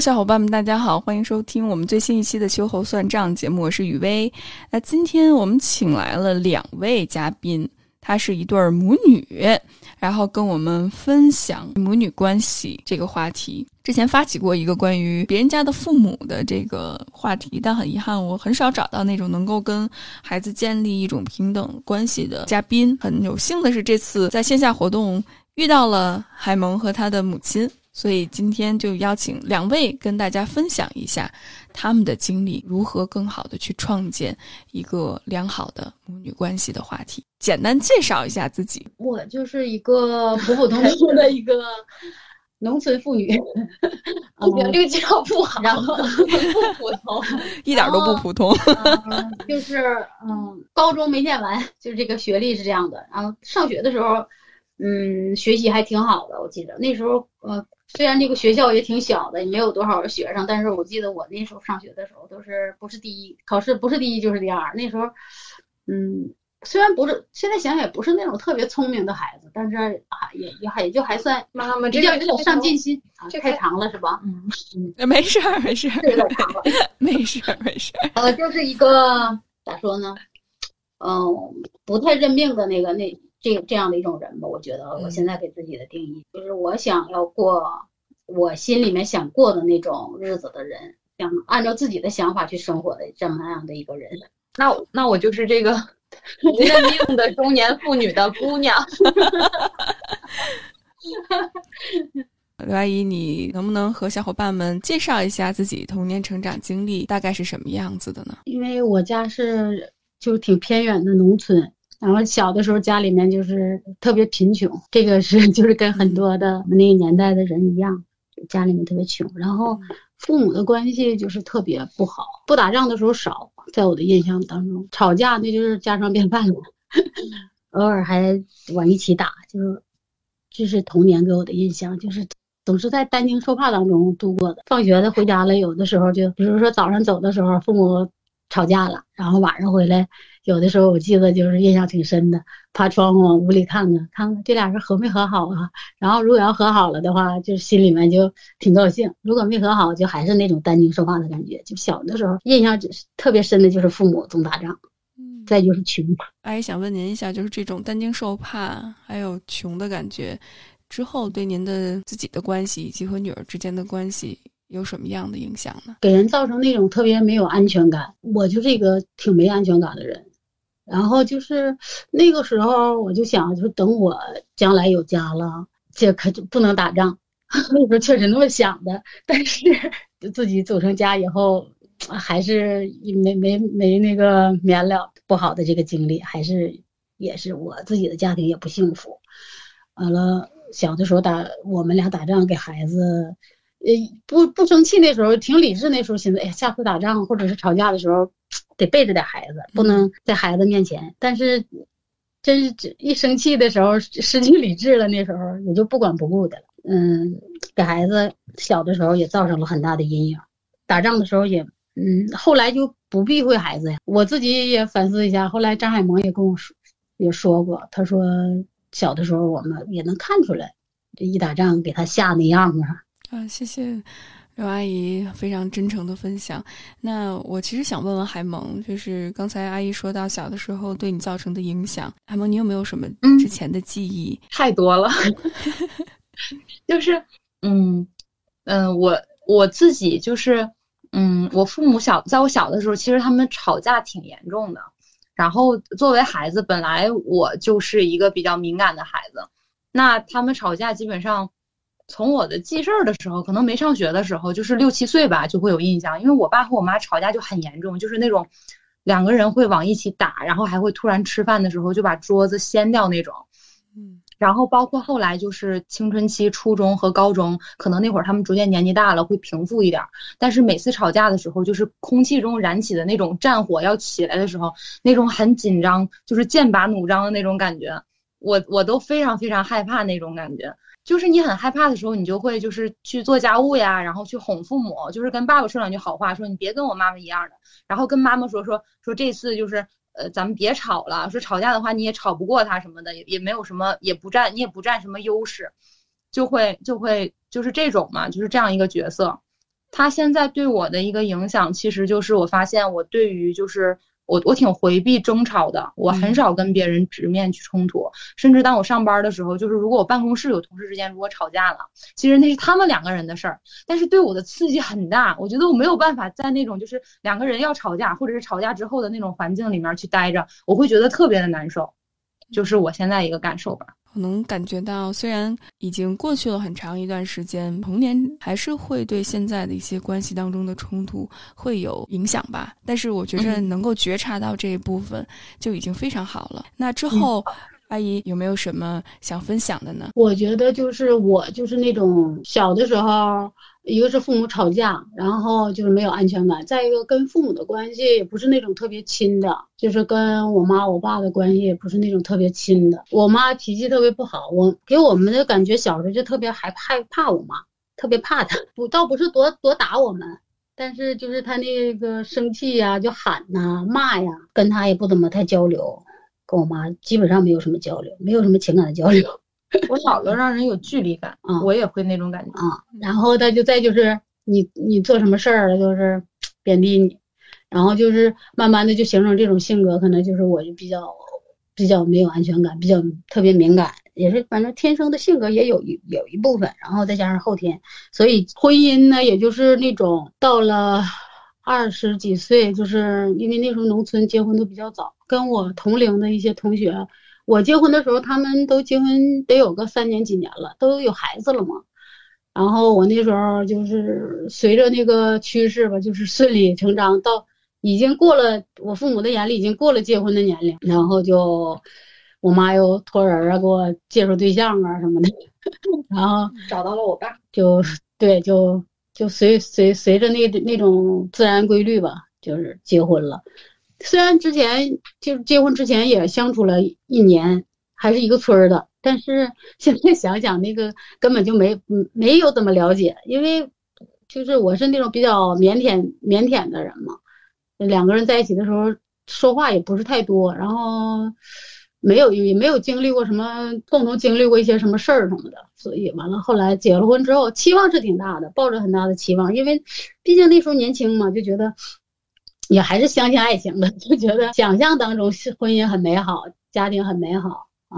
小伙伴们，大家好，欢迎收听我们最新一期的《秋后算账》节目，我是雨薇。那今天我们请来了两位嘉宾，她是一对母女，然后跟我们分享母女关系这个话题。之前发起过一个关于别人家的父母的这个话题，但很遗憾，我很少找到那种能够跟孩子建立一种平等关系的嘉宾。很有幸的是，这次在线下活动遇到了海萌和他的母亲。所以今天就邀请两位跟大家分享一下他们的经历，如何更好的去创建一个良好的母女关系的话题。简单介绍一下自己。我就是一个普普通通的一个 农村妇女，你的这个介绍不好，然后不普通。一点都不普通，嗯，就是嗯，高中没念完，就是这个学历是这样的。然后上学的时候，嗯，学习还挺好的，我记得那时候呃，虽然这个学校也挺小的，也没有多少学生，但是我记得我那时候上学的时候都是不是第一，考试不是第一就是第二。那时候，嗯，虽然不是现在想想也不是那种特别聪明的孩子，但是啊也也还也就还算妈妈，比这个较有点上进心啊。这太长了是吧？嗯嗯，没事儿，没事儿，有点长了。没事儿，没事儿。呃，就是一个咋说呢，嗯、不太认命的那个那这这样的一种人吧。我觉得我现在给自己的定义、就是我想要过我心里面想过的那种日子的人，想按照自己的想法去生活的这么样的一个人。那那我就是这个不认命的中年妇女的姑娘。刘阿姨，你能不能和小伙伴们介绍一下自己童年成长经历大概是什么样子的呢？因为我家是就是挺偏远的农村，然后小的时候家里面就是特别贫穷，这个是 就是跟很多的那个年代的人一样，家里面特别穷，然后父母的关系就是特别不好，不打仗的时候少，在我的印象当中，吵架那就是家常便饭了，偶尔还往一起打，就是这是童年给我的印象，就是。总是在担惊受怕当中度过的。放学的回家了，有的时候就，比如说早上走的时候，父母吵架了，然后晚上回来，有的时候我记得就是印象挺深的，爬窗户往屋里看看，看看这俩人和没和好啊。然后如果要和好了的话，就心里面就挺高兴；如果没和好，就还是那种担惊受怕的感觉。就小的时候印象特别深的就是父母总打仗，嗯，再就是穷。阿 姨想问您一下，就是这种担惊受怕还有穷的感觉。之后对您的自己的关系以及和女儿之间的关系有什么样的影响呢？给人造成那种特别没有安全感。我就是一个挺没安全感的人。然后就是那个时候，我就想，就等我将来有家了，这可就不能打仗。那时候确实那么想的，但是自己组成家以后，还是没没没那个免了不好的这个经历，还是也是我自己的家庭也不幸福。完了。小的时候打我们俩打仗给孩子，呃不不生气那时候挺理智，那时候寻思，哎呀下次打仗或者是吵架的时候，得背着点孩子，不能在孩子面前。但是真是一生气的时候失去理智了，那时候也就不管不顾的了。嗯，给孩子小的时候也造成了很大的阴影。打仗的时候也，嗯，后来就不避讳孩子呀。我自己也反思一下，后来张海萌也跟我说，也说过，他说。小的时候，我们也能看出来，这一打仗给他吓那样子。啊，谢谢刘阿姨非常真诚的分享。那我其实想问问海萌，就是刚才阿姨说到小的时候对你造成的影响，海萌，你有没有什么之前的记忆？嗯、太多了，就是，嗯嗯，我我自己就是，嗯，我父母小，在我小的时候，其实他们吵架挺严重的。然后作为孩子，本来我就是一个比较敏感的孩子，那他们吵架基本上从我的记事儿的时候，可能没上学的时候，就是六七岁吧，就会有印象。因为我爸和我妈吵架就很严重，就是那种两个人会往一起打，然后还会突然吃饭的时候就把桌子掀掉那种。嗯，然后包括后来就是青春期、初中和高中，可能那会儿他们逐渐年纪大了，会平复一点儿。但是每次吵架的时候，就是空气中燃起的那种战火要起来的时候，那种很紧张，就是剑拔弩张的那种感觉，我我都非常非常害怕那种感觉。就是你很害怕的时候，你就会就是去做家务呀，然后去哄父母，就是跟爸爸说两句好话，说你别跟我妈妈一样的，然后跟妈妈说说说这次就是呃咱们别吵了，说吵架的话你也吵不过他什么的，也也没有什么也不占你也不占什么优势，就会就会就是这种嘛，就是这样一个角色。他现在对我的一个影响，其实就是我发现我对于就是。我我挺回避争吵的，我很少跟别人直面去冲突，甚至当我上班的时候，就是如果我办公室有同事之间如果吵架了，其实那是他们两个人的事儿，但是对我的刺激很大，我觉得我没有办法在那种就是两个人要吵架，或者是吵架之后的那种环境里面去待着，我会觉得特别的难受，就是我现在一个感受吧。我能感觉到，虽然已经过去了很长一段时间，童年还是会对现在的一些关系当中的冲突会有影响吧。但是我觉着能够觉察到这一部分就已经非常好了。那之后，阿姨有没有什么想分享的呢？我觉得就是我就是那种小的时候。一个是父母吵架，然后就是没有安全感；再一个跟父母的关系也不是那种特别亲的，就是跟我妈我爸的关系也不是那种特别亲的。我妈脾气特别不好，我给我们的感觉小时候就特别害害怕我妈，特别怕她。不倒不是多多打我们，但是就是她那个生气呀，就喊呐骂呀，跟她也不怎么太交流，跟我妈基本上没有什么交流，没有什么情感的交流。我姥姥让人有距离感，啊，我也会那种感觉啊。然后他就再就是你你做什么事儿了，就是贬低你，然后就是慢慢的就形成这种性格，可能就是我就比较比较没有安全感，比较特别敏感，也是反正天生的性格也有一有一部分，然后再加上后天，所以婚姻呢，也就是那种到了二十几岁，就是因为那时候农村结婚都比较早，跟我同龄的一些同学。我结婚的时候，他们都结婚得有个三年几年了，都有孩子了嘛。然后我那时候就是随着那个趋势吧，就是顺理成章到已经过了我父母的眼里已经过了结婚的年龄，然后就我妈又托人啊给我介绍对象啊什么的，然后找到了我爸，就对，就就随随随着那那种自然规律吧，就是结婚了。虽然之前就是结婚之前也相处了一年，还是一个村儿的，但是 现在想想那个根本就没没有怎么了解，因为就是我是那种比较腼腆腼腆的人嘛，两个人在一起的时候说话也不是太多，然后没有也没有经历过什么共同经历过一些什么事儿什么的，所以完了后来结了婚之后期望是挺大的，抱着很大的期望，因为毕竟那时候年轻嘛，就觉得。也还是相信爱情的，就觉得想象当中是婚姻很美好，家庭很美好啊，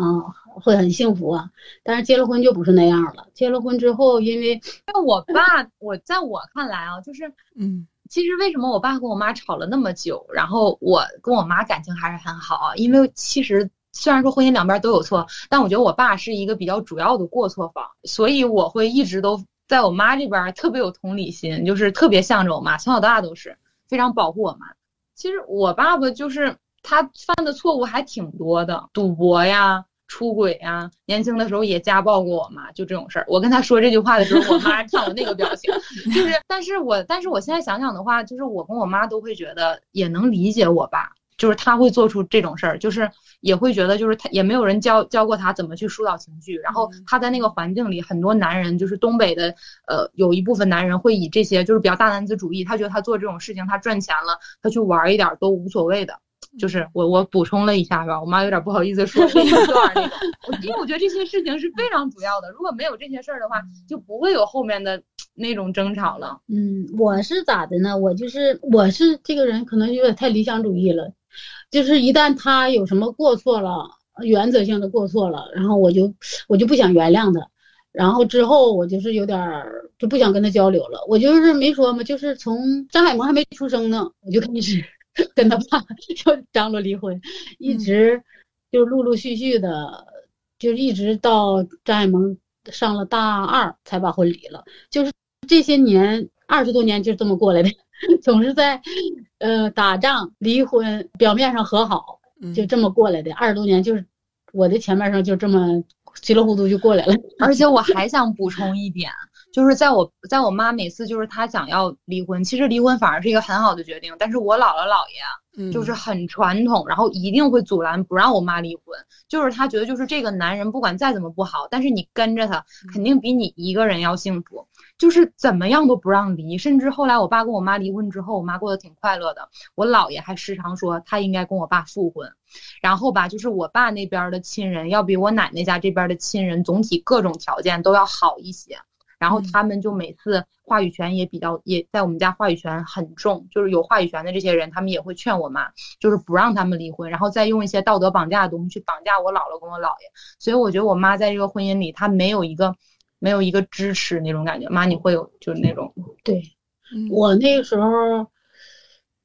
会很幸福啊。但是结了婚就不是那样了。结了婚之后，因为那我爸，我在我看来啊，就是嗯，其实为什么我爸跟我妈吵了那么久，然后我跟我妈感情还是很好啊？因为其实虽然说婚姻两边都有错，但我觉得我爸是一个比较主要的过错方，所以我会一直都在我妈这边特别有同理心，就是特别向着我妈，从小到大都是。非常保护我妈。其实我爸爸就是他犯的错误还挺多的，赌博呀、出轨呀，年轻的时候也家暴过我妈，就这种事儿。我跟他说这句话的时候，我妈看我那个表情，就是，但是我，但是我现在想想的话，就是我跟我妈都会觉得也能理解我爸。就是他会做出这种事儿，就是也会觉得，就是他也没有人教教过他怎么去疏导情绪，然后他在那个环境里，很多男人就是东北的，呃，有一部分男人会以这些就是比较大男子主义，他觉得他做这种事情，他赚钱了，他去玩一点都无所谓的。就是我我补充了一下吧？我妈有点不好意思说这一段那个，因为我觉得这些事情是非常主要的，如果没有这些事儿的话，就不会有后面的那种争吵了。嗯，我是咋的呢？我就是我是这个人可能有点太理想主义了。就是一旦他有什么过错了，原则性的过错了，然后我就我就不想原谅他，然后之后我就是有点儿就不想跟他交流了。我就是没说嘛，就是从张海萌还没出生呢，我就开始 跟他爸就张罗离婚，一直就陆陆续续的，就一直到张海萌上了大二才把婚离了。就是这些年二十多年就这么过来的，总是在呃打仗、离婚，表面上和好，就这么过来的。二十多年就是我的前半生就这么稀里糊涂就过来了。而且我还想补充一点。就是在我在我妈每次就是她想要离婚，其实离婚反而是一个很好的决定。但是我姥姥姥爷就是很传统，然后一定会阻拦不让我妈离婚。就是他觉得就是这个男人不管再怎么不好，但是你跟着他肯定比你一个人要幸福。就是怎么样都不让离。甚至后来我爸跟我妈离婚之后，我妈过得挺快乐的。我姥爷还时常说他应该跟我爸复婚。然后吧，就是我爸那边的亲人要比我奶奶家这边的亲人总体各种条件都要好一些。然后他们就每次话语权也比较，也在我们家话语权很重，就是有话语权的这些人，他们也会劝我妈，就是不让他们离婚，然后再用一些道德绑架的东西去绑架我姥姥跟我姥爷。所以我觉得我妈在这个婚姻里，她没有一个没有一个支持那种感觉。妈，你会有就是那种？对，我那个时候，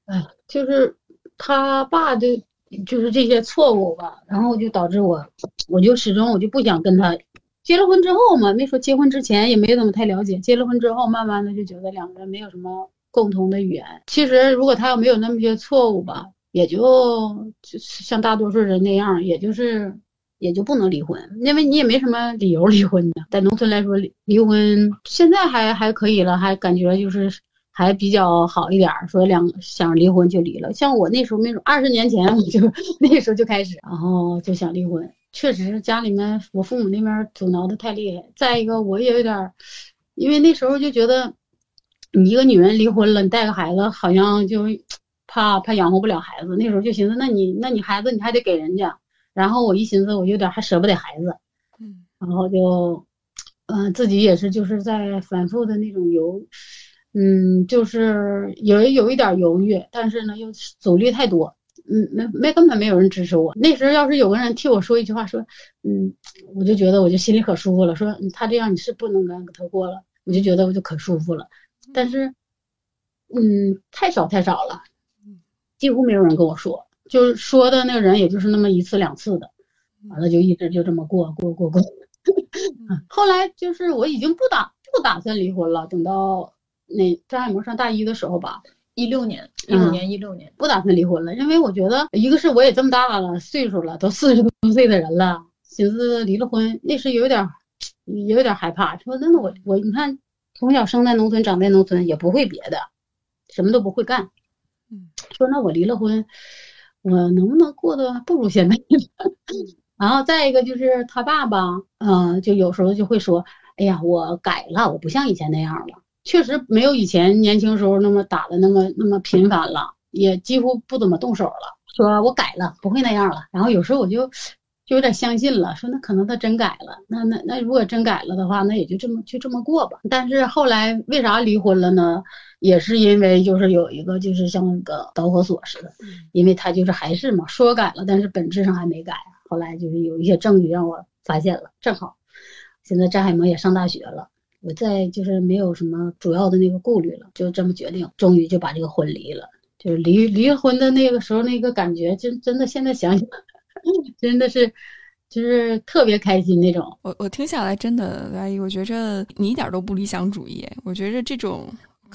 哎，就是他爸的，就是这些错误吧，然后就导致我，我就始终我就不想跟他。结了婚之后嘛，没说结婚之前也没怎么太了解。结了婚之后，慢慢的就觉得两个人没有什么共同的语言。其实如果他要没有那么些错误吧，也就就像大多数人那样，也就是也就不能离婚，因为你也没什么理由离婚的。在农村来说，离婚现在还还可以了，还感觉就是还比较好一点。说两想离婚就离了。像我那时候没准二十年前我就 那时候就开始，然后就想离婚。确实家里面我父母那边阻挠的太厉害。再一个，我也有点，因为那时候就觉得，你一个女人离婚了，你带个孩子，好像就怕怕养活不了孩子。那时候就寻思，那你那你孩子你还得给人家。然后我一寻思，我有点还舍不得孩子，嗯，然后就，嗯，自己也是就是在反复的那种犹，嗯，就是有有一点犹豫，但是呢又阻力太多。嗯，没没根本没有人支持我。那时候要是有个人替我说一句话，说，嗯，我就觉得我就心里可舒服了。说他这样你是不能跟他过了，我就觉得我就可舒服了。但是，嗯，太少太少了，几乎没有人跟我说，就是说的那个人也就是那么一次两次的，完了就一直就这么过过过过。后来就是我已经不打不打算离婚了，等到那张海萌上大一的时候吧。一六年，一五年，一六年不打算离婚了，因为我觉得一个是我也这么大了，岁数了，都四十多岁的人了，寻思离了婚，那时有点，也有点害怕。说那我我你看，从小生在农村，长在农村，也不会别的，什么都不会干。嗯，说那我离了婚，我能不能过得不如现在？然后再一个就是他爸爸，嗯，就有时候就会说，哎呀，我改了，我不像以前那样了。确实没有以前年轻时候那么打的那么那么频繁了，也几乎不怎么动手了。说我改了，不会那样了。然后有时候我就就有点相信了，说那可能他真改了。那那那如果真改了的话，那也就这么就这么过吧。但是后来为啥离婚了呢？也是因为就是有一个就是像那个导火索似的，因为他就是还是嘛说改了，但是本质上还没改。后来就是有一些证据让我发现了，正好现在张海萌也上大学了。我再就是没有什么主要的那个顾虑了，就这么决定，终于就把这个婚离了。就是离离婚的那个时候那个感觉，真真的现在想想，真的是就是特别开心那种。我我听下来真的，阿姨，我觉着你一点都不理想主义。我觉着这种。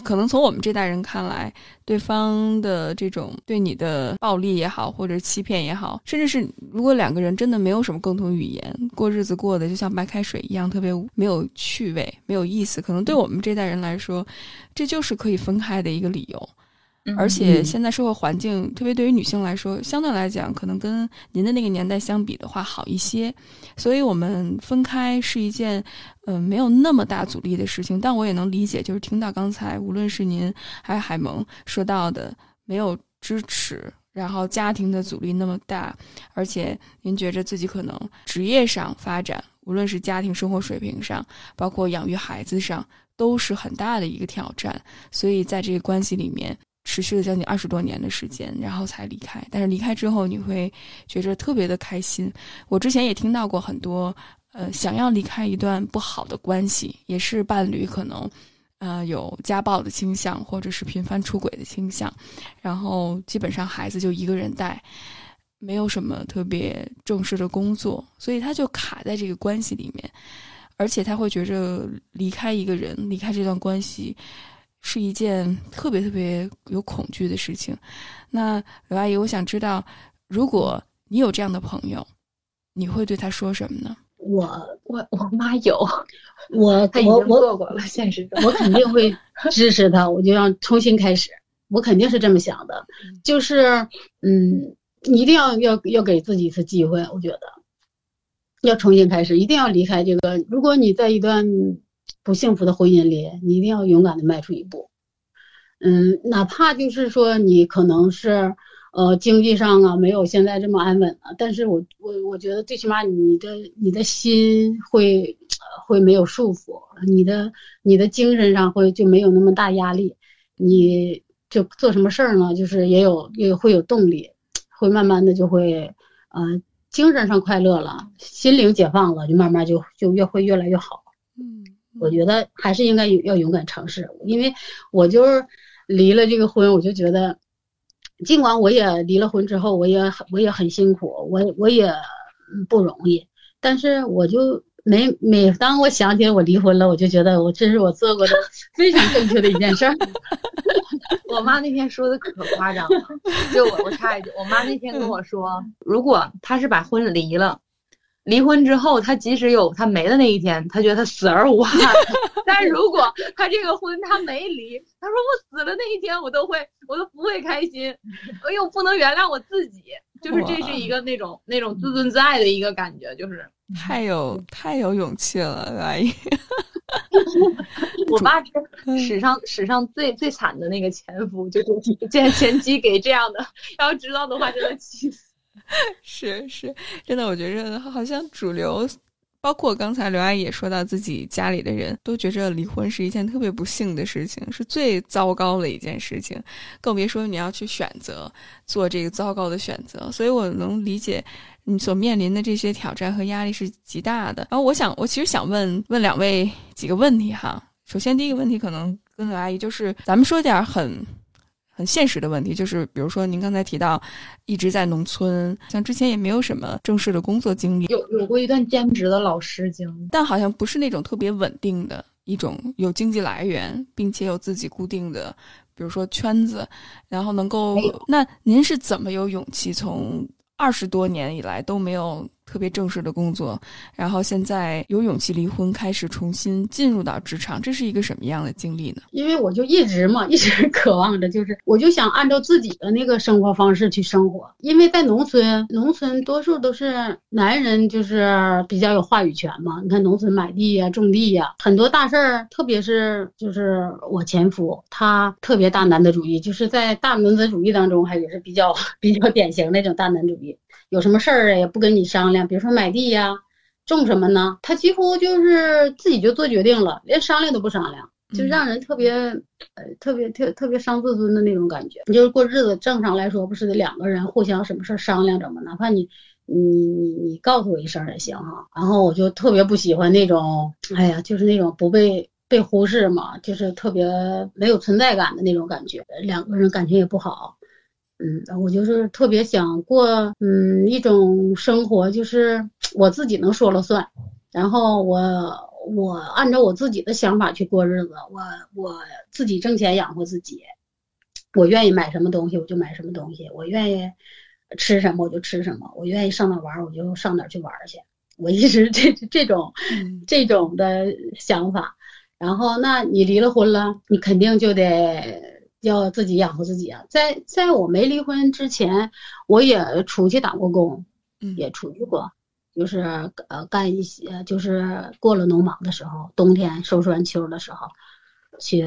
可能从我们这代人看来，对方的这种对你的暴力也好，或者欺骗也好，甚至是如果两个人真的没有什么共同语言，过日子过得就像白开水一样，特别没有趣味、没有意思，可能对我们这代人来说，这就是可以分开的一个理由。而且现在社会环境，特别对于女性来说，相对来讲，可能跟您的那个年代相比的话好一些，所以我们分开是一件，嗯，没有那么大阻力的事情。但我也能理解，就是听到刚才无论是您还是海萌说到的，没有支持，然后家庭的阻力那么大，而且您觉着自己可能职业上发展，无论是家庭生活水平上，包括养育孩子上，都是很大的一个挑战。所以在这个关系里面。持续了将近二十多年的时间，然后才离开。但是离开之后，你会觉着特别的开心。我之前也听到过很多，呃，想要离开一段不好的关系，也是伴侣可能，呃，有家暴的倾向，或者是频繁出轨的倾向，然后基本上孩子就一个人带，没有什么特别正式的工作，所以他就卡在这个关系里面。而且他会觉着离开一个人、离开这段关系是一件特别特别有恐惧的事情。那刘阿姨，我想知道，如果你有这样的朋友，你会对他说什么呢？我我我妈有，我她已经我我做过了，现实中。我肯定会支持他，我就要重新开始，我肯定是这么想的，就是嗯，你一定要要要给自己一次机会，我觉得要重新开始，一定要离开这个。如果你在一段不幸福的婚姻里，你一定要勇敢的迈出一步，嗯，哪怕就是说你可能是。呃，经济上啊，没有现在这么安稳了。但是我我我觉得最起码你的你的心会会没有束缚，你的你的精神上会就没有那么大压力，你就做什么事儿呢？就是也有也会有动力，会慢慢的就会呃精神上快乐了，心灵解放了，就慢慢就就越会越来越好。嗯，我觉得还是应该有要勇敢尝试，因为我就是离了这个婚，我就觉得。尽管我也离了婚之后，我也很我也很辛苦，我我也不容易，但是我就每每当我想起来我离婚了，我就觉得我这是我做过的 非常正确的一件事儿。我妈那天说的可夸张了，就我我插一句，我妈那天跟我说，如果她是把婚离了。离婚之后，他即使有他没的那一天，他觉得他死而无憾。但如果他这个婚他没离，他说我死了那一天，我都会，我都不会开心，我又不能原谅我自己，就是这是一个那种那种自尊自爱的一个感觉，就是太有太有勇气了，阿姨。我爸是史上史上最最惨的那个前夫，就是前前妻给这样的，要知道的话，真的气死。是是，真的，我觉着好像主流，包括刚才刘阿姨也说到，自己家里的人都觉着离婚是一件特别不幸的事情，是最糟糕的一件事情，更别说你要去选择做这个糟糕的选择。所以我能理解你所面临的这些挑战和压力是极大的。然后我想，我其实想问问两位几个问题哈。首先第一个问题可能跟刘阿姨就是，咱们说点很。很现实的问题就是，比如说您刚才提到一直在农村，像之前也没有什么正式的工作经历，有有过一段兼职的老师经历，但好像不是那种特别稳定的一种有经济来源，并且有自己固定的，比如说圈子，然后能够。那您是怎么有勇气从二十多年以来都没有？特别正式的工作，然后现在有勇气离婚，开始重新进入到职场，这是一个什么样的经历呢？因为我就一直嘛，一直 渴望着，就是我就想按照自己的那个生活方式去生活。因为在农村，农村多数都是男人，就是比较有话语权嘛。你看农村买地呀、种地呀，很多大事儿，特别是就是我前夫，他特别大男子主义，就是在大男子主义当中，还也是比较 比较典型那种大男子主义。有什么事儿啊，也不跟你商量。比如说买地呀，种什么呢？他几乎就是自己就做决定了，连商量都不商量，就让人特别呃特别特特别伤自尊的那种感觉。你就是过日子，正常来说不是得两个人互相什么事儿商量着吗？哪怕你你你你告诉我一声也行哈。然后我就特别不喜欢那种，哎呀，就是那种不被被忽视嘛，就是特别没有存在感的那种感觉，两个人感情也不好。嗯，我就是特别想过，嗯，一种生活，就是我自己能说了算，然后我我按照我自己的想法去过日子，我我自己挣钱养活自己，我愿意买什么东西我就买什么东西，我愿意吃什么我就吃什么，我愿意上哪玩我就上哪去玩去，我一直 这这种这种的想法，然后那你离了婚了，你肯定就得。要自己养活自己啊！在在我没离婚之前，我也出去打过工，也出去过，就是呃干一些，就是过了农忙的时候，冬天收拾完秋的时候，去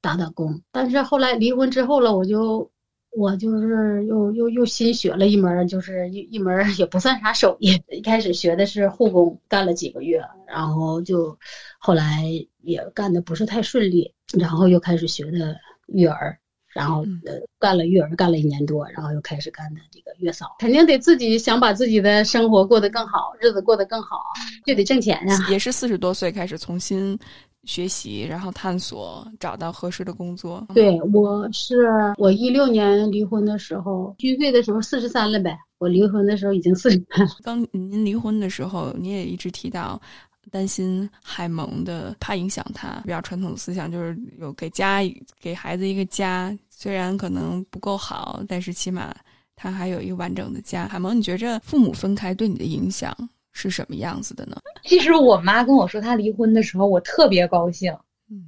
打打工。但是后来离婚之后了，我就我就是又又又新学了一门，就是一一门也不算啥手艺。一开始学的是护工，干了几个月，然后就后来也干的不是太顺利，然后又开始学的。育儿，然后呃干了育儿，干了一年多，然后又开始干的这个月嫂，肯定得自己想把自己的生活过得更好，日子过得更好，就得挣钱呀。也是四十多岁开始重新学习，然后探索，找到合适的工作。对，我是我一六年离婚的时候，虚岁的时候四十三了呗。我离婚的时候已经四十三。刚您离婚的时候，您也一直提到。担心海萌的，怕影响他。比较传统的思想就是有给家给孩子一个家，虽然可能不够好，但是起码他还有一个完整的家。海萌，你觉着父母分开对你的影响是什么样子的呢？其实我妈跟我说她离婚的时候，我特别高兴。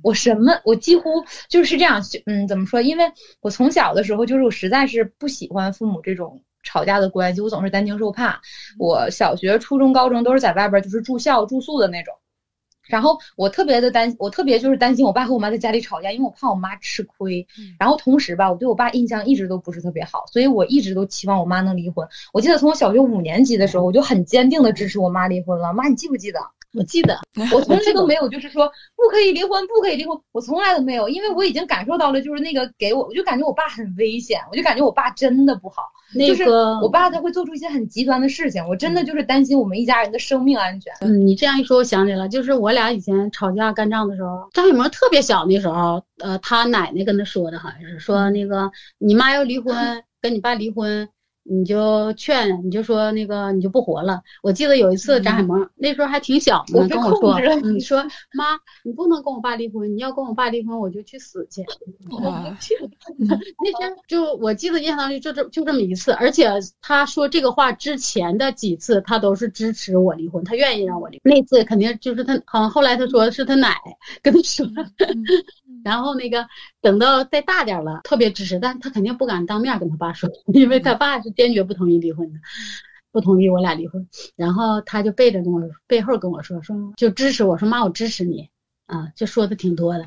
我什么？我几乎就是这样。嗯，怎么说？因为我从小的时候，就是我实在是不喜欢父母这种。吵架的关系，我总是担惊受怕。我小学、初中、高中都是在外边，就是住校住宿的那种。然后我特别的担，我特别就是担心我爸和我妈在家里吵架，因为我怕我妈吃亏。然后同时吧，我对我爸印象一直都不是特别好，所以我一直都期望我妈能离婚。我记得从我小学五年级的时候，我就很坚定的支持我妈离婚了。妈，你记不记得？我记得，我从来都 没有就是说不可以离婚，不可以离婚，我从来都没有，因为我已经感受到了，就是那个给我，我就感觉我爸很危险，我就感觉我爸真的不好，就是我爸他会做出一些很极端的事情，我真的就是担心我们一家人的生命安全。嗯，你这样一说，我想起来了，就是我俩以前吵架干仗的时候，张雨萌特别小那时候，呃，他奶奶跟他说的好像是说那个你妈要离婚，跟你爸离婚。你就劝，你就说那个你就不活了。我记得有一次张海萌那时候还挺小呢，跟我说，你说妈，你不能跟我爸离婚，你要跟我爸离婚，我就去死去。那天就我记得印象当中就这就这么一次，而且他说这个话之前的几次他都是支持我离婚，他愿意让我离。那次肯定就是他，好像后来他说是他奶跟他说。然后那个等到再大点了，特别支持，但他肯定不敢当面跟他爸说，因为他爸是坚决不同意离婚的，不同意我俩离婚。然后他就背着跟我背后跟我说说就支持我说妈我支持你啊，就说的挺多的。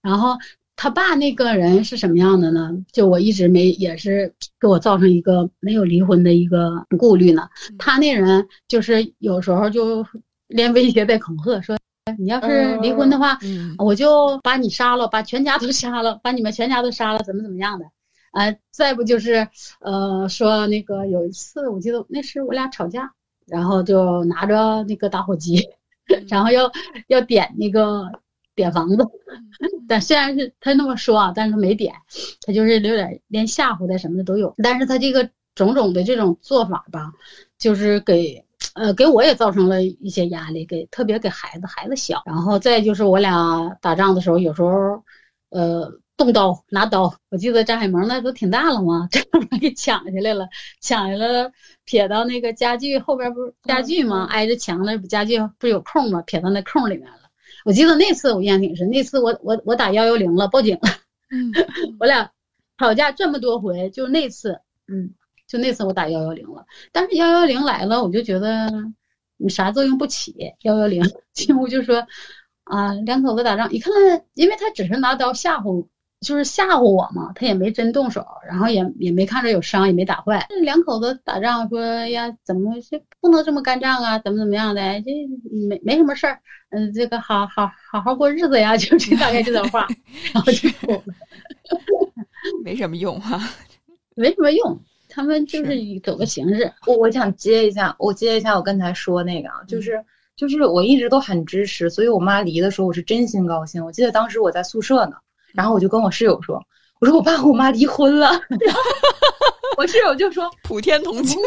然后他爸那个人是什么样的呢？就我一直没也是给我造成一个没有离婚的一个顾虑呢。他那人就是有时候就连威胁带恐吓说。你要是离婚的话，我就把你杀了，把全家都杀了，把你们全家都杀了，怎么怎么样的？呃，再不就是，呃，说那个有一次，我记得那是我俩吵架，然后就拿着那个打火机，然后要要点那个点房子，但虽然是他那么说啊，但是他没点，他就是有点连吓唬的什么的都有，但是他这个种种的这种做法吧，就是给。呃，给我也造成了一些压力，给特别给孩子，孩子小，然后再就是我俩打仗的时候，有时候，呃，动刀拿刀，我记得张海萌那都挺大了嘛，正好给抢下来了，抢下来了撇到那个家具后边，不是家具吗？挨着墙那不家具不是有空吗？撇到那空里面了。我记得那次我印象挺深，那次我我我打幺幺零了，报警了。嗯，我俩吵架这么多回，就那次，嗯。就那次我打幺幺零了，但是幺幺零来了，我就觉得你啥作用不起。幺幺零进屋就说啊，两口子打仗，一看，因为他只是拿刀吓唬，就是吓唬我嘛，他也没真动手，然后也也没看着有伤，也没打坏。两口子打仗说呀，怎么这不能这么干仗啊？怎么怎么样的？这没没什么事儿，嗯，这个好好好好过日子呀，就这大概这段话，然后就。没什么用哈，没什么用。他们就是以走个形式，我我想接一下，我接一下我刚才说那个啊，就是就是我一直都很支持，所以我妈离的时候我是真心高兴。我记得当时我在宿舍呢，然后我就跟我室友说，我说我爸和我妈离婚了，我室友就说普天同庆，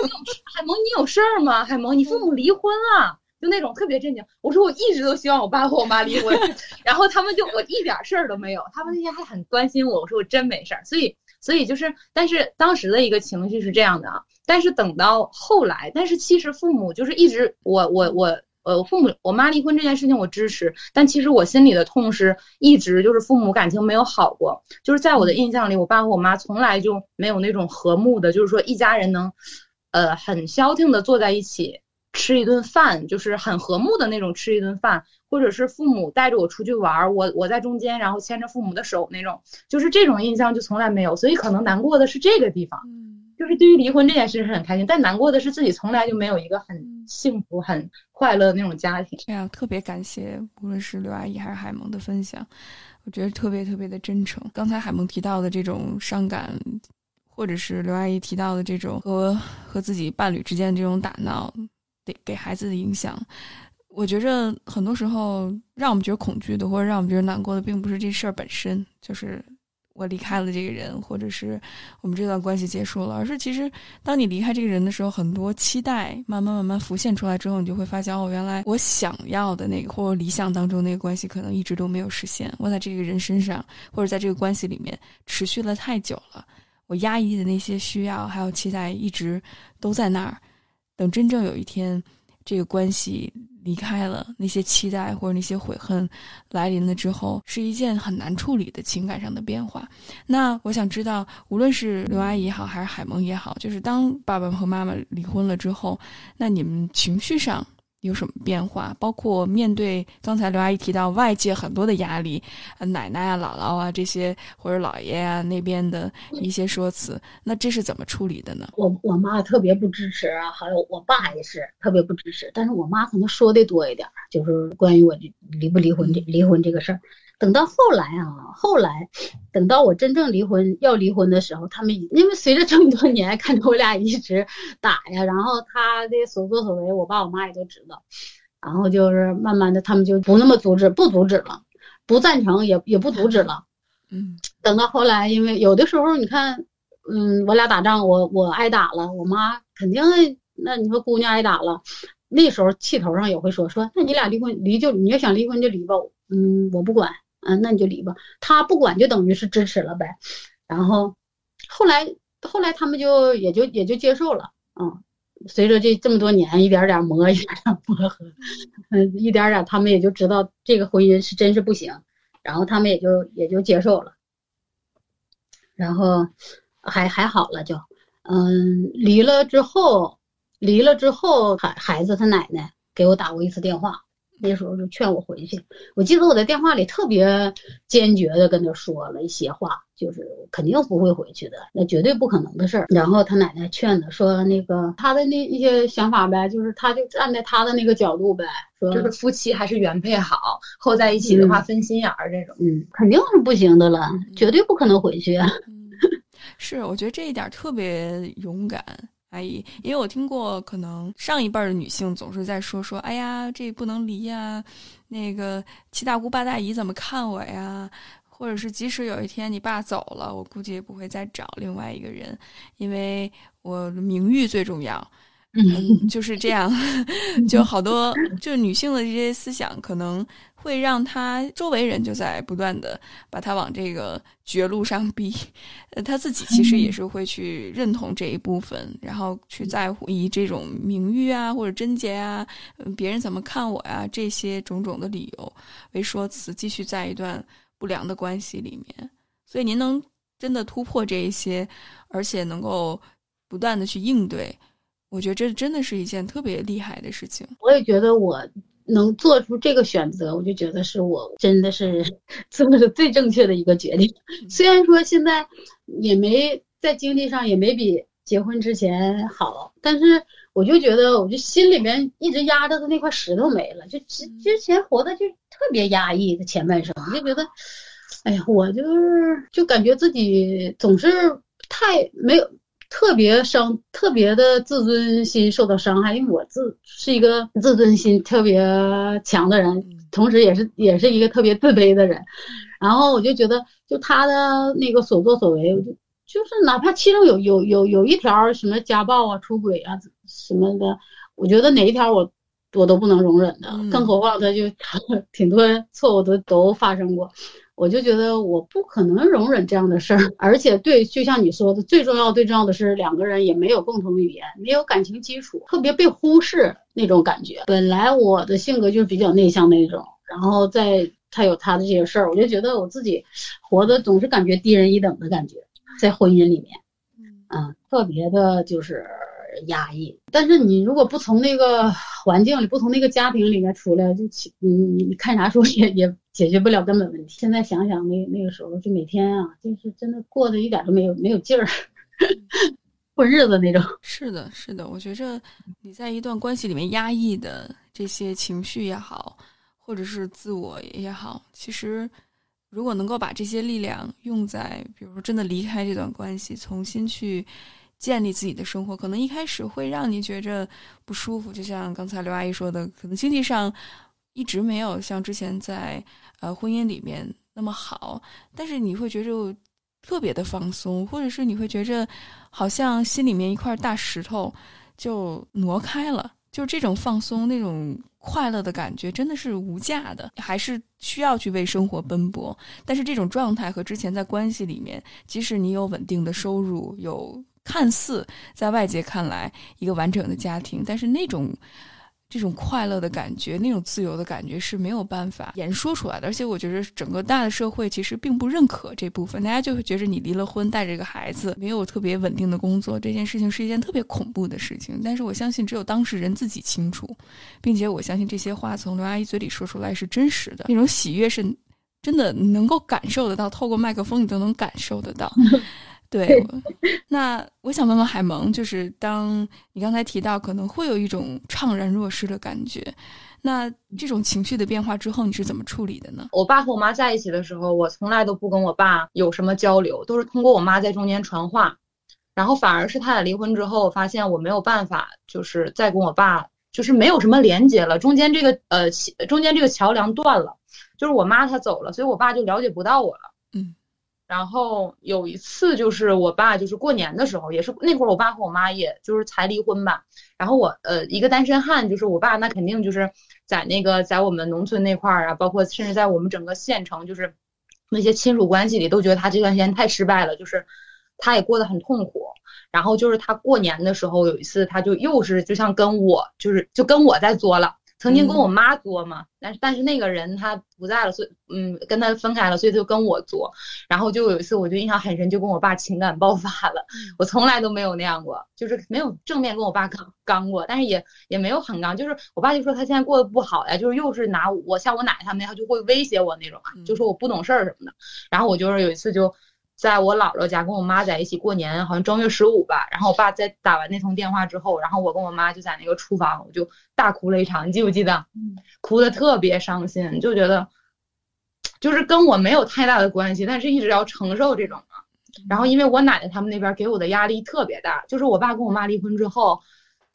海萌你有事儿吗？海萌你父母离婚了，就那种特别震惊。我说我一直都希望我爸和我妈离婚，然后他们就我一点事儿都没有，他们那天还很关心我，我说我真没事儿，所以。所以就是，但是当时的一个情绪是这样的啊。但是等到后来，但是其实父母就是一直，我我我呃，父母我妈离婚这件事情我支持，但其实我心里的痛是一直就是父母感情没有好过。就是在我的印象里，我爸和我妈从来就没有那种和睦的，就是说一家人能，呃，很消停的坐在一起吃一顿饭，就是很和睦的那种吃一顿饭。或者是父母带着我出去玩，我我在中间，然后牵着父母的手那种，就是这种印象就从来没有，所以可能难过的是这个地方，就是对于离婚这件事是很开心，但难过的是自己从来就没有一个很幸福、很快乐的那种家庭。这样特别感谢，无论是刘阿姨还是海萌的分享，我觉得特别特别的真诚。刚才海萌提到的这种伤感，或者是刘阿姨提到的这种和和自己伴侣之间的这种打闹，给给孩子的影响。我觉着很多时候让我们觉得恐惧的，或者让我们觉得难过的，并不是这事儿本身，就是我离开了这个人，或者是我们这段关系结束了，而是其实当你离开这个人的时候，很多期待慢慢慢慢浮现出来之后，你就会发现哦，原来我想要的那个或者理想当中那个关系可能一直都没有实现。我在这个人身上或者在这个关系里面持续了太久了，我压抑的那些需要还有期待一直都在那儿。等真正有一天这个关系。离开了那些期待或者那些悔恨来临了之后，是一件很难处理的情感上的变化。那我想知道，无论是刘阿姨也好，还是海萌也好，就是当爸爸和妈妈离婚了之后，那你们情绪上。有什么变化？包括面对刚才刘阿姨提到外界很多的压力，奶奶啊、姥姥啊这些，或者姥爷啊那边的一些说辞，那这是怎么处理的呢？我我妈特别不支持啊，还有我爸也是特别不支持，但是我妈可能说的多一点，就是关于我离不离婚这离婚这个事儿。等到后来啊，后来等到我真正离婚要离婚的时候，他们因为随着这么多年看着我俩一直打呀，然后他的所作所为，我爸我妈也都知道，然后就是慢慢的他们就不那么阻止，不阻止了，不赞成也也不阻止了。嗯，等到后来，因为有的时候你看，嗯，我俩打仗，我我挨打了，我妈肯定那你说姑娘挨打了，那时候气头上也会说说，那你俩离婚离就你要想离婚就离吧，嗯，我不管。嗯，那你就离吧。他不管就等于是支持了呗。然后后来后来他们就也就也就接受了。嗯，随着这这么多年一点点磨一点点磨合，嗯，一点点他们也就知道这个婚姻是真是不行。然后他们也就也就接受了。然后还还好了就，嗯，离了之后离了之后，孩孩子他奶奶给我打过一次电话。那时候就劝我回去，我记得我在电话里特别坚决的跟他说了一些话，就是肯定不会回去的，那绝对不可能的事儿。然后他奶奶劝他说，那个他的那一些想法呗，就是他就站在他的那个角度呗，说就是夫妻还是原配好，后在一起的话分心眼儿这种，嗯，肯定是不行的了，绝对不可能回去。是，我觉得这一点特别勇敢。阿姨，因为我听过，可能上一辈的女性总是在说说，哎呀，这不能离呀，那个七大姑八大姨怎么看我呀？或者是即使有一天你爸走了，我估计也不会再找另外一个人，因为我名誉最重要。嗯，就是这样，就好多，就女性的这些思想，可能会让她周围人就在不断的把她往这个绝路上逼。呃，她自己其实也是会去认同这一部分，然后去在乎以这种名誉啊或者贞洁啊，别人怎么看我呀这些种种的理由为说辞，继续在一段不良的关系里面。所以您能真的突破这一些，而且能够不断的去应对。我觉得这真的是一件特别厉害的事情。我也觉得我能做出这个选择，我就觉得是我真的是 做的最正确的一个决定。虽然说现在也没在经济上也没比结婚之前好，但是我就觉得，我就心里面一直压着的那块石头没了。就之之前活的就特别压抑的前半生，就觉得，哎呀，我就是就感觉自己总是太没有。特别伤，特别的自尊心受到伤害，因为我自是一个自尊心特别强的人，同时也是也是一个特别自卑的人。然后我就觉得，就他的那个所作所为，我就就是哪怕其中有有有有一条什么家暴啊、出轨啊什么的，我觉得哪一条我我都不能容忍的，更何况他就 挺多错误都都发生过。我就觉得我不可能容忍这样的事儿，而且对，就像你说的，最重要、最重要的是两个人也没有共同语言，没有感情基础，特别被忽视那种感觉。本来我的性格就是比较内向那种，然后在他有他的这些事儿，我就觉得我自己活的总是感觉低人一等的感觉，在婚姻里面，嗯，特别的就是。压抑，但是你如果不从那个环境里，不从那个家庭里面出来，就你你看啥书也也解决不了根本问题。现在想想那那个时候，就每天啊，就是真的过得一点都没有没有劲儿，混日子那种。是的，是的，我觉着你在一段关系里面压抑的这些情绪也好，或者是自我也好，其实如果能够把这些力量用在，比如说真的离开这段关系，重新去。建立自己的生活，可能一开始会让你觉着不舒服，就像刚才刘阿姨说的，可能经济上一直没有像之前在呃婚姻里面那么好，但是你会觉着特别的放松，或者是你会觉着好像心里面一块大石头就挪开了，就是这种放松、那种快乐的感觉，真的是无价的。还是需要去为生活奔波，但是这种状态和之前在关系里面，即使你有稳定的收入，有看似在外界看来一个完整的家庭，但是那种。这种快乐的感觉，那种自由的感觉是没有办法言说出来的。而且，我觉得整个大的社会其实并不认可这部分，大家就会觉得你离了婚，带着一个孩子，没有特别稳定的工作，这件事情是一件特别恐怖的事情。但是，我相信只有当事人自己清楚，并且我相信这些话从刘阿姨嘴里说出来是真实的，那种喜悦是真的能够感受得到，透过麦克风你都能感受得到。对，那我想问问海萌，就是当你刚才提到可能会有一种怅然若失的感觉，那这种情绪的变化之后，你是怎么处理的呢？我爸和我妈在一起的时候，我从来都不跟我爸有什么交流，都是通过我妈在中间传话，然后反而是他俩离婚之后，我发现我没有办法，就是再跟我爸就是没有什么连接了，中间这个呃中间这个桥梁断了，就是我妈她走了，所以我爸就了解不到我了。然后有一次，就是我爸就是过年的时候，也是那会儿，我爸和我妈也就是才离婚吧。然后我呃一个单身汉，就是我爸那肯定就是在那个在我们农村那块儿啊，包括甚至在我们整个县城，就是那些亲属关系里，都觉得他这段时间太失败了，就是他也过得很痛苦。然后就是他过年的时候有一次，他就又是就像跟我就是就跟我在作了。曾经跟我妈作嘛，但是但是那个人他不在了，所以嗯跟他分开了，所以他就跟我作。然后就有一次我就印象很深，就跟我爸情感爆发了。我从来都没有那样过，就是没有正面跟我爸刚刚过，但是也也没有很刚。就是我爸就说他现在过得不好呀，就是又是拿我像我奶奶他们，他就会威胁我那种啊，就说我不懂事儿什么的。然后我就是有一次就。在我姥姥家跟我妈在一起过年，好像正月十五吧。然后我爸在打完那通电话之后，然后我跟我妈就在那个厨房，我就大哭了一场。你记不记得？哭的特别伤心，就觉得就是跟我没有太大的关系，但是一直要承受这种嘛。然后因为我奶奶他们那边给我的压力特别大，就是我爸跟我妈离婚之后，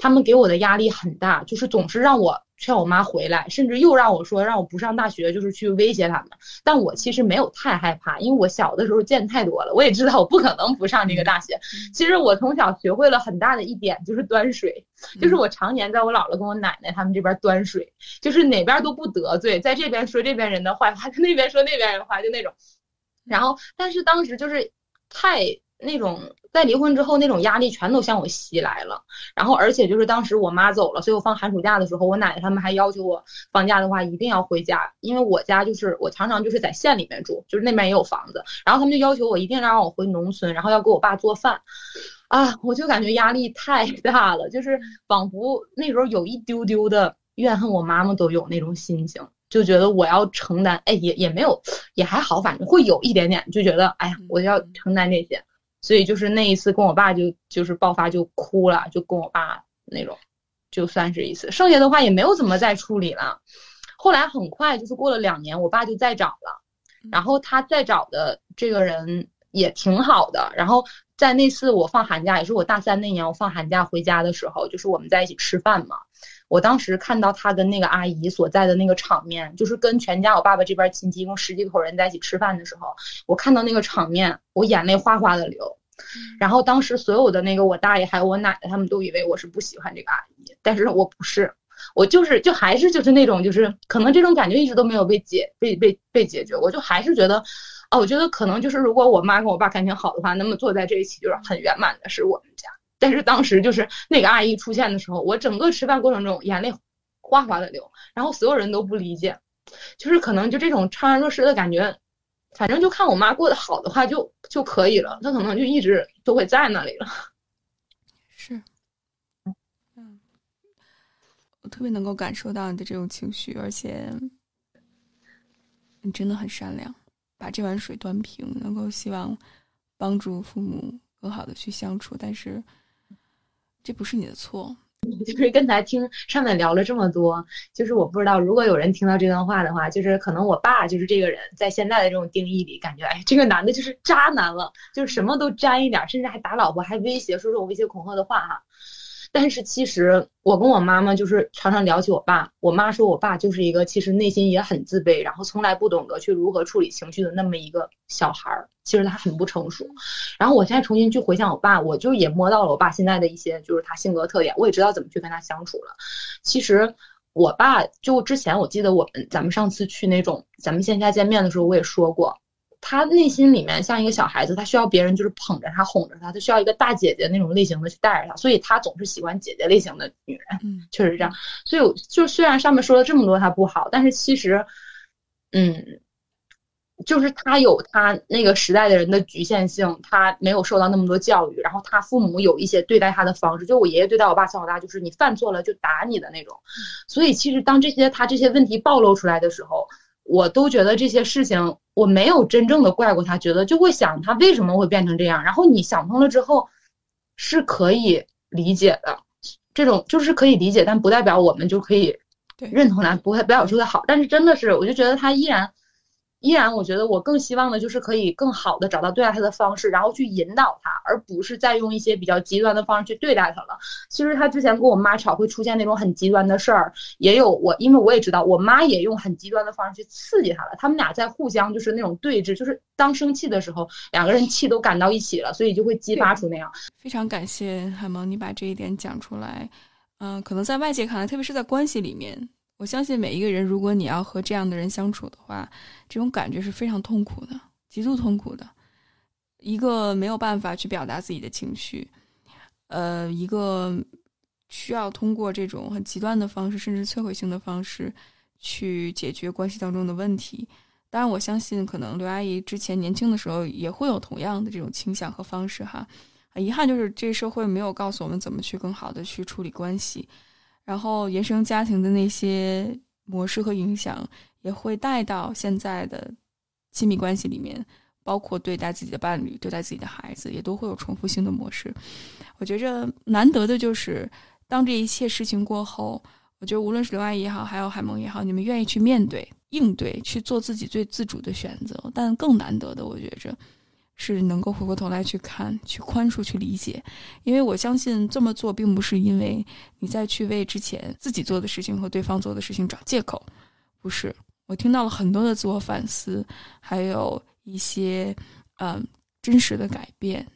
他们给我的压力很大，就是总是让我。劝我妈回来，甚至又让我说让我不上大学，就是去威胁他们。但我其实没有太害怕，因为我小的时候见太多了，我也知道我不可能不上这个大学。其实我从小学会了很大的一点，就是端水，就是我常年在我姥姥跟我奶奶他们这边端水，就是哪边都不得罪，在这边说这边人的坏话，在那边说那边人话，就那种。然后，但是当时就是太那种。在离婚之后，那种压力全都向我袭来了。然后，而且就是当时我妈走了，所以我放寒暑假的时候，我奶奶他们还要求我放假的话一定要回家，因为我家就是我常常就是在县里面住，就是那边也有房子。然后他们就要求我一定要让我回农村，然后要给我爸做饭。啊，我就感觉压力太大了，就是仿佛那时候有一丢丢的怨恨我妈妈都有那种心情，就觉得我要承担。哎，也也没有，也还好，反正会有一点点，就觉得哎呀，我要承担这些。所以就是那一次跟我爸就就是爆发就哭了，就跟我爸那种，就算是一次。剩下的话也没有怎么再处理了。后来很快就是过了两年，我爸就再找了，然后他再找的这个人也挺好的。然后在那次我放寒假，也是我大三那年我放寒假回家的时候，就是我们在一起吃饭嘛。我当时看到他跟那个阿姨所在的那个场面，就是跟全家我爸爸这边亲戚一共十几口人在一起吃饭的时候，我看到那个场面，我眼泪哗哗的流。然后当时所有的那个我大爷还有我奶奶他们都以为我是不喜欢这个阿姨，但是我不是，我就是就还是就是那种就是可能这种感觉一直都没有被解被被被解决，我就还是觉得，啊，我觉得可能就是如果我妈跟我爸感情好的话，那么坐在这一起就是很圆满的是我们家。但是当时就是那个阿姨出现的时候，我整个吃饭过程中眼泪哗哗的流，然后所有人都不理解，就是可能就这种怅然若失的感觉，反正就看我妈过得好的话就就可以了，她可能就一直都会在那里了。是，嗯，我特别能够感受到你的这种情绪，而且你真的很善良，把这碗水端平，能够希望帮助父母更好的去相处，但是。这不是你的错，就是刚才听上面聊了这么多，就是我不知道如果有人听到这段话的话，就是可能我爸就是这个人，在现在的这种定义里，感觉哎，这个男的就是渣男了，就是什么都沾一点，甚至还打老婆，还威胁说这种威胁恐吓的话哈。但是其实我跟我妈妈就是常常聊起我爸，我妈说我爸就是一个其实内心也很自卑，然后从来不懂得去如何处理情绪的那么一个小孩儿。其实他很不成熟。然后我现在重新去回想我爸，我就也摸到了我爸现在的一些就是他性格特点，我也知道怎么去跟他相处了。其实我爸就之前我记得我们咱们上次去那种咱们线下见面的时候，我也说过。他内心里面像一个小孩子，他需要别人就是捧着他、哄着他，他需要一个大姐姐那种类型的去带着他，所以他总是喜欢姐姐类型的女人。嗯，确实这样。所以就虽然上面说了这么多他不好，但是其实，嗯，就是他有他那个时代的人的局限性，他没有受到那么多教育，然后他父母有一些对待他的方式，就我爷爷对待我爸从小到大就是你犯错了就打你的那种。所以其实当这些他这些问题暴露出来的时候。我都觉得这些事情我没有真正的怪过他，觉得就会想他为什么会变成这样。然后你想通了之后，是可以理解的，这种就是可以理解，但不代表我们就可以认同他，不会不要说他好。但是真的是，我就觉得他依然。依然，我觉得我更希望的就是可以更好的找到对待他的方式，然后去引导他，而不是再用一些比较极端的方式去对待他了。其实他之前跟我妈吵会出现那种很极端的事儿，也有我，因为我也知道我妈也用很极端的方式去刺激他了。他们俩在互相就是那种对峙，就是当生气的时候，两个人气都赶到一起了，所以就会激发出那样。非常感谢海萌，你把这一点讲出来。嗯，可能在外界看来，特别是在关系里面。我相信每一个人，如果你要和这样的人相处的话，这种感觉是非常痛苦的，极度痛苦的。一个没有办法去表达自己的情绪，呃，一个需要通过这种很极端的方式，甚至摧毁性的方式去解决关系当中的问题。当然，我相信可能刘阿姨之前年轻的时候也会有同样的这种倾向和方式哈。很遗憾就是这社会没有告诉我们怎么去更好的去处理关系。然后原生家庭的那些模式和影响，也会带到现在的亲密关系里面，包括对待自己的伴侣、对待自己的孩子，也都会有重复性的模式。我觉着难得的就是，当这一切事情过后，我觉得无论是刘阿姨也好，还有海萌也好，你们愿意去面对、应对，去做自己最自主的选择。但更难得的，我觉着。是能够回过头来去看、去宽恕、去理解，因为我相信这么做并不是因为你再去为之前自己做的事情和对方做的事情找借口，不是。我听到了很多的自我反思，还有一些嗯真实的改变。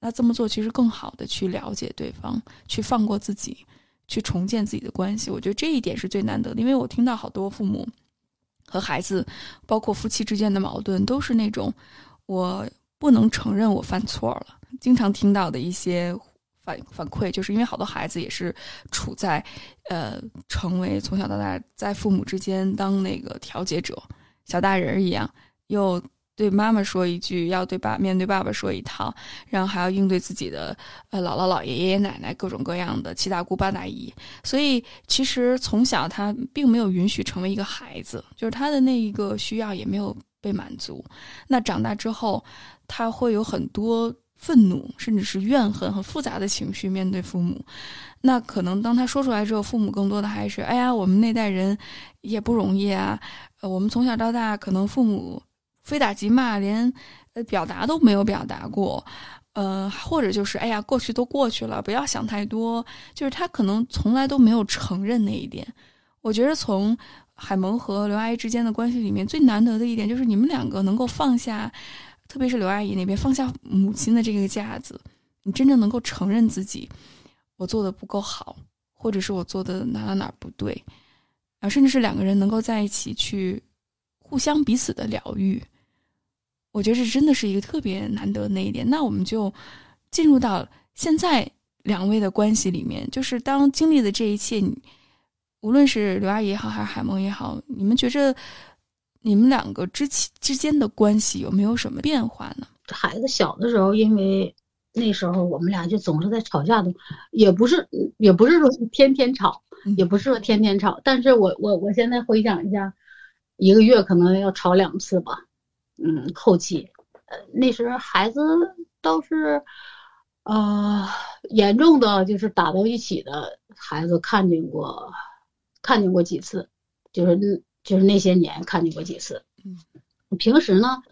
那这么做其实更好的去了解对方，去放过自己，去重建自己的关系。我觉得这一点是最难得的，因为我听到好多父母和孩子，包括夫妻之间的矛盾，都是那种我。不能承认我犯错了，经常听到的一些反反馈，就是因为好多孩子也是处在，呃，成为从小到大在父母之间当那个调解者，小大人一样，又对妈妈说一句，要对爸面对爸爸说一套，然后还要应对自己的呃姥姥姥爷爷爷奶奶各种各样的七大姑八大姨，所以其实从小他并没有允许成为一个孩子，就是他的那一个需要也没有被满足，那长大之后。他会有很多愤怒，甚至是怨恨很复杂的情绪面对父母。那可能当他说出来之后，父母更多的还是：“哎呀，我们那代人也不容易啊。我们从小到大，可能父母非打即骂，连呃表达都没有表达过。呃，或者就是：哎呀，过去都过去了，不要想太多。就是他可能从来都没有承认那一点。我觉得从海萌和刘阿姨之间的关系里面，最难得的一点就是你们两个能够放下。特别是刘阿姨那边放下母亲的这个架子，你真正能够承认自己，我做的不够好，或者是我做的哪哪哪不对，啊，甚至是两个人能够在一起去互相彼此的疗愈，我觉得这真的是一个特别难得的那一点。那我们就进入到现在两位的关系里面，就是当经历的这一切，无论是刘阿姨也好，还是海梦也好，你们觉着？你们两个之起之间的关系有没有什么变化呢？孩子小的时候，因为那时候我们俩就总是在吵架的，也不是也不是说天天吵，也不是说天天吵。但是我我我现在回想一下，一个月可能要吵两次吧。嗯，后期，呃，那时候孩子倒是，呃，严重的就是打到一起的孩子看见过，看见过几次，就是。就是那些年看见过几次，嗯，平时呢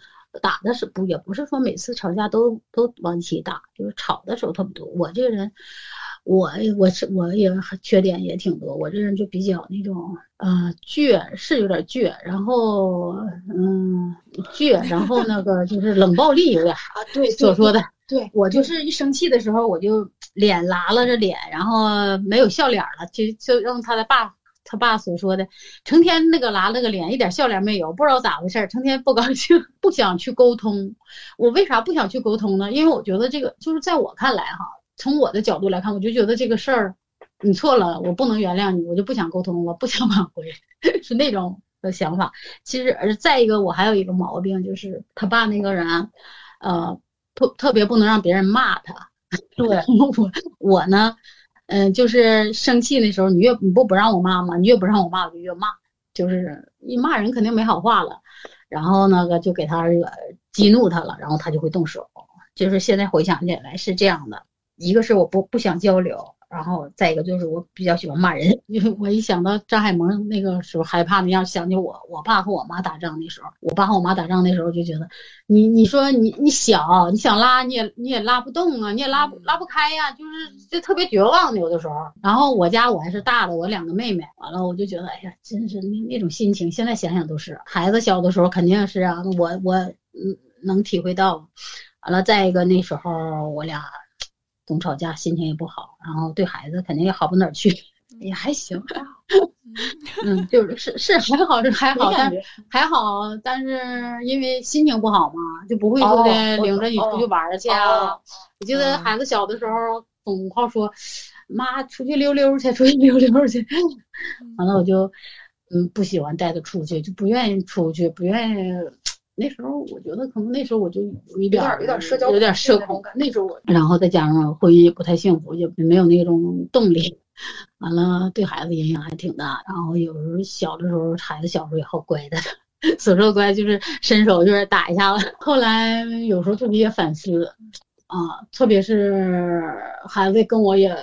打的是不也不是说每次吵架都都往一起打，就是吵的时候特别多。我这个人，我我是我也缺点也挺多，我这人就比较那种呃倔，是有点倔，然后嗯倔，然后那个 就是冷暴力有点啊，对所说的。对我就是一生气的时候，我就脸拉拉着脸，然后没有笑脸了，就就让他的爸他爸所说的，成天那个拉了个脸，一点笑脸没有，不知道咋回事儿，成天不高兴，不想去沟通。我为啥不想去沟通呢？因为我觉得这个就是在我看来哈，从我的角度来看，我就觉得这个事儿你错了，我不能原谅你，我就不想沟通，我不想挽回，是那种的想法。其实，而再一个，我还有一个毛病，就是他爸那个人，呃。特特别不能让别人骂他，对 我我呢，嗯，就是生气那时候，你越你不不让我骂吗？你越不让我骂，我就越骂，就是一骂人肯定没好话了，然后那个就给他惹激怒他了，然后他就会动手，就是现在回想起来是这样的，一个是我不不想交流。然后再一个就是我比较喜欢骂人，因为我一想到张海萌那个时候害怕那样，想起我我爸和我妈打仗那时候，我爸和我妈打仗那时候就觉得，你你说你你小，你想拉你也你也拉不动啊，你也拉不拉不开呀，就是就特别绝望的有的时候。然后我家我还是大的，我两个妹妹，完了我就觉得，哎呀，真是那那种心情，现在想想都是孩子小的时候肯定是啊，我我嗯能体会到。完了再一个那时候我俩。总吵架，心情也不好，然后对孩子肯定也好不哪儿去，也还行，嗯，就是是是还好是还好，但还好，但是因为心情不好嘛，就不会说的领着你出去玩去啊。我记得孩子小的时候，总好说，妈出去溜溜去，出去溜溜去。完了我就嗯不喜欢带他出去，就不愿意出去，不愿意。那时候我觉得可能那时候我就有一点有点社交有点社恐感。那时候我，然后再加上婚姻也不太幸福，也没有那种动力，完了对孩子影响还挺大。然后有时候小的时候孩子小时候也好乖的，所说乖就是伸手就是打一下子。后来有时候特别反思啊，特别是孩子跟我也。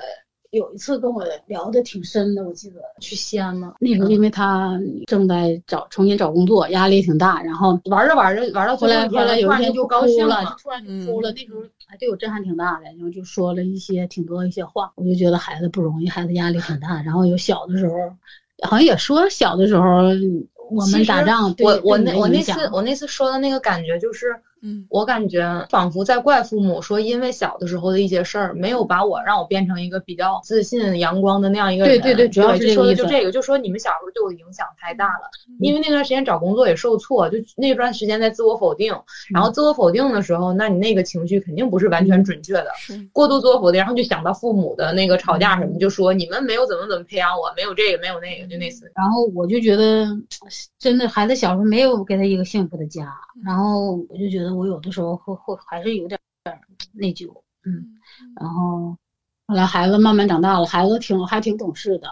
有一次跟我聊的挺深的，我记得去西安嘛，那时候因为他正在找重新找工作，压力挺大，然后玩着玩着玩到后来后来有一天就高兴了，就突然就哭了，那时候还对我震撼挺大的，然后就说了一些挺多一些话，我就觉得孩子不容易，孩子压力挺大，然后有小的时候，好像也说小的时候我们打仗，我我那我那次我那次说的那个感觉就是。嗯，我感觉仿佛在怪父母，说因为小的时候的一些事儿，没有把我让我变成一个比较自信、阳光的那样一个人。对对对，主要是说的就这个，就说你们小时候对我影响太大了。因为那段时间找工作也受挫，就那段时间在自我否定，然后自我否定的时候，那你那个情绪肯定不是完全准确的，过度自我否定，然后就想到父母的那个吵架什么，就说你们没有怎么怎么培养我，没有这个没有那个，就那次。然后我就觉得，真的孩子小时候没有给他一个幸福的家，然后我就觉得我有的时候会。会还是有点内疚，嗯，然后后来孩子慢慢长大了，孩子挺还挺懂事的，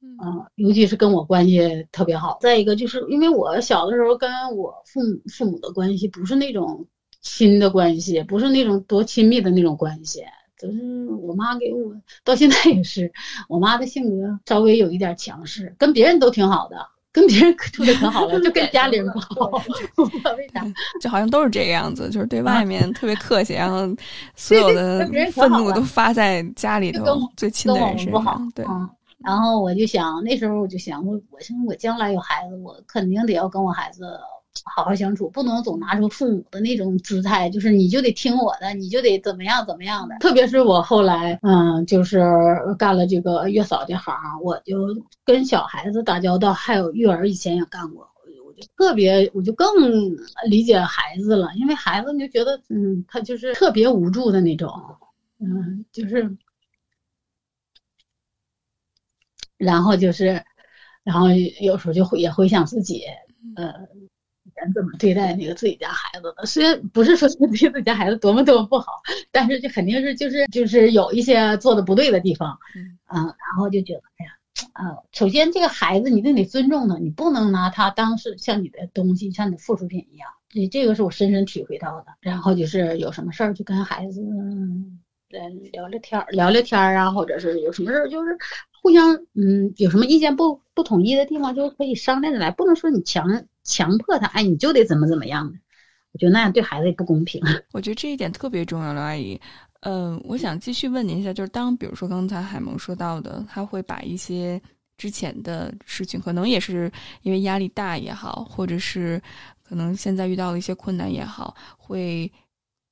嗯，尤其是跟我关系特别好。再一个就是因为我小的时候跟我父母父母的关系不是那种亲的关系，不是那种多亲密的那种关系，就是我妈给我到现在也是，我妈的性格稍微有一点强势，跟别人都挺好的。跟别人处的可好了，就跟家里人不好，不知道为啥，就好像都是这个样子，就是对外面特别客气，然后所有的愤怒都发在家里头最亲的人身上。对，然后我就想，那时候我就想，我我想我将来有孩子，我肯定得要跟我孩子。好好相处，不能总拿出父母的那种姿态，就是你就得听我的，你就得怎么样怎么样的。特别是我后来，嗯，就是干了这个月嫂这行，我就跟小孩子打交道，还有育儿，以前也干过，我就特别，我就更理解孩子了，因为孩子你就觉得，嗯，他就是特别无助的那种，嗯，就是，然后就是，然后有时候就会也回想自己，呃。人怎么对待那个自己家孩子的？虽然不是说对自己家孩子多么多么不好，但是就肯定是就是就是有一些做的不对的地方，嗯，然后就觉得哎呀，啊，首先这个孩子你得得尊重他，你不能拿他当是像你的东西，像你的附属品一样。这这个是我深深体会到的。然后就是有什么事儿就跟孩子呃聊聊天儿，聊聊天儿啊，或者是有什么事儿就是互相嗯有什么意见不不统一的地方就可以商量着来，不能说你强。强迫他，哎，你就得怎么怎么样？我觉得那样对孩子也不公平。我觉得这一点特别重要，刘阿姨。嗯，我想继续问您一下，就是当比如说刚才海萌说到的，他会把一些之前的事情，可能也是因为压力大也好，或者是可能现在遇到了一些困难也好，会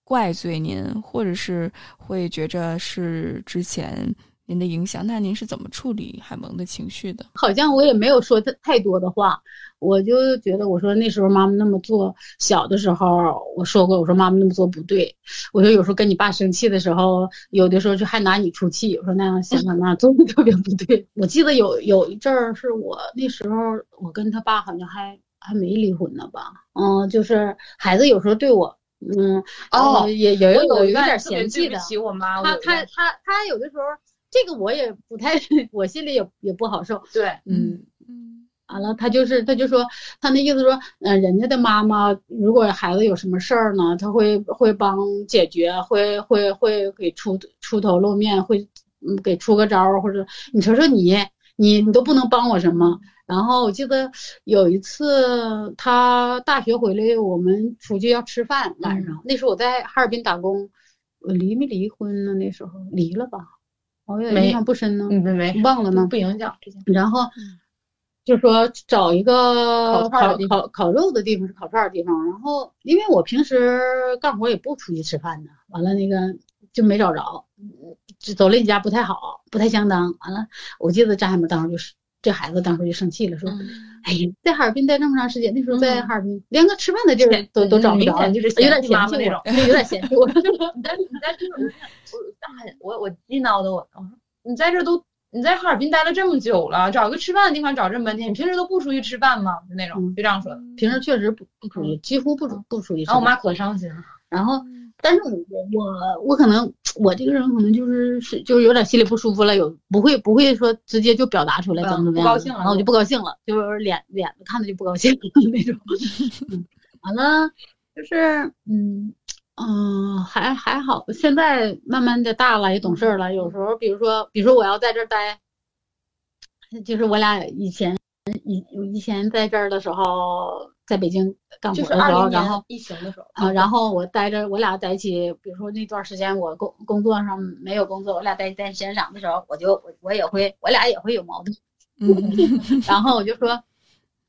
怪罪您，或者是会觉着是之前您的影响。那您是怎么处理海萌的情绪的？好像我也没有说太太多的话，我就觉得我说那时候妈妈那么做，小的时候我说过，我说妈妈那么做不对，我说有时候跟你爸生气的时候，有的时候就还拿你出气，我说那样想想那样做的特别不对。我记得有有一阵儿是我那时候我跟他爸好像还还没离婚呢吧，嗯，就是孩子有时候对我。嗯哦呃也也有我有一点嫌弃的对不，起我妈，他他他他有的时候这个我也不太，我心里也也不好受，对，嗯。嗯完了，他就是，他就说，他那意思说，嗯、人家的妈妈如果孩子有什么事儿呢，他会会帮解决，会会会给出出头露面，会嗯给出个招儿，或者你瞅瞅你，你你都不能帮我什么。然后我记得有一次他大学回来，我们出去要吃饭，晚上、那时候我在哈尔滨打工，我离没离婚呢？那时候离了吧？我有点印象不深呢，嗯，没没忘了呢不。影响。然后嗯就说找一个烤烤烤烤肉的地方，是烤串儿的地方。然后因为我平时干活也不出去吃饭的，完了那个就没找着，嗯就走了一家不太好，不太相当。完了，我记得张海明当时就是这孩子当时就生气了，说：“嗯哎呀，在哈尔滨待那么长时间，那时候在嗯哈尔滨连个吃饭的地儿都都找不着，就是有点嫌弃那我，有点嫌弃我。你在你在这种，我我我激恼的我，我说你在这都你在哈尔滨待了这么久了，找个吃饭的地方找这么半天，你平时都不出去吃饭吗？就那种嗯就这样说的。平时确实不不出去，几乎不出不出去吃饭。然后我妈可伤心了。然后，但是我我我可能我这个人可能就是是就是有点心里不舒服了，有不会不会说直接就表达出来嗯怎么怎么样的，不高兴了然后我就不高兴了，就是脸脸子看着就不高兴那种。嗯，完了就是嗯嗯还还好，现在慢慢的大了也懂事儿了，有时候比如说比如说我要在这儿待，就是我俩以前以以前在这儿的时候，在北京干活就是的时候，二零年然后。疫情的时候啊，然后我待着，我俩在一起，比如说那段时间我工工作上没有工作，我俩在在闲场的时候，我就我我也会，我俩也会有矛盾，嗯 然后我就说，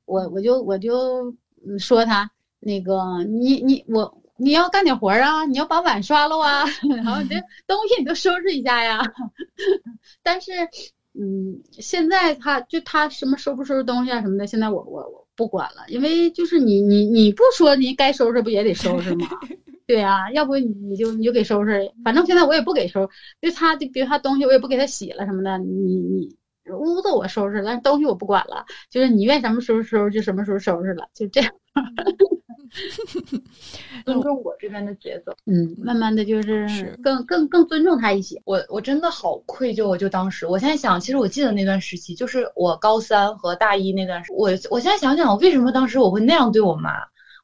我我就我就嗯说他那个你你我你要干点活儿啊，你要把碗刷了啊，然后你这东西你都收拾一下呀。但是，嗯，现在他就他什么收不收拾东西啊什么的，现在我我我不管了，因为就是你你你不说你该收拾不也得收拾吗？对呀、要不你你就你就给收拾，反正现在我也不给收，就他就比如他东西我也不给他洗了什么的，你你屋子我收拾了，但是东西我不管了，就是你愿意什么时候收拾就什么时候收拾了，就这样。尊重我这边的节奏。嗯，慢慢的就是是更更更尊重他一些。我我真的好愧疚，我就当时，我现在想，其实我记得那段时期，就是我高三和大一那段时，我我现在想想，为什么当时我会那样对我妈？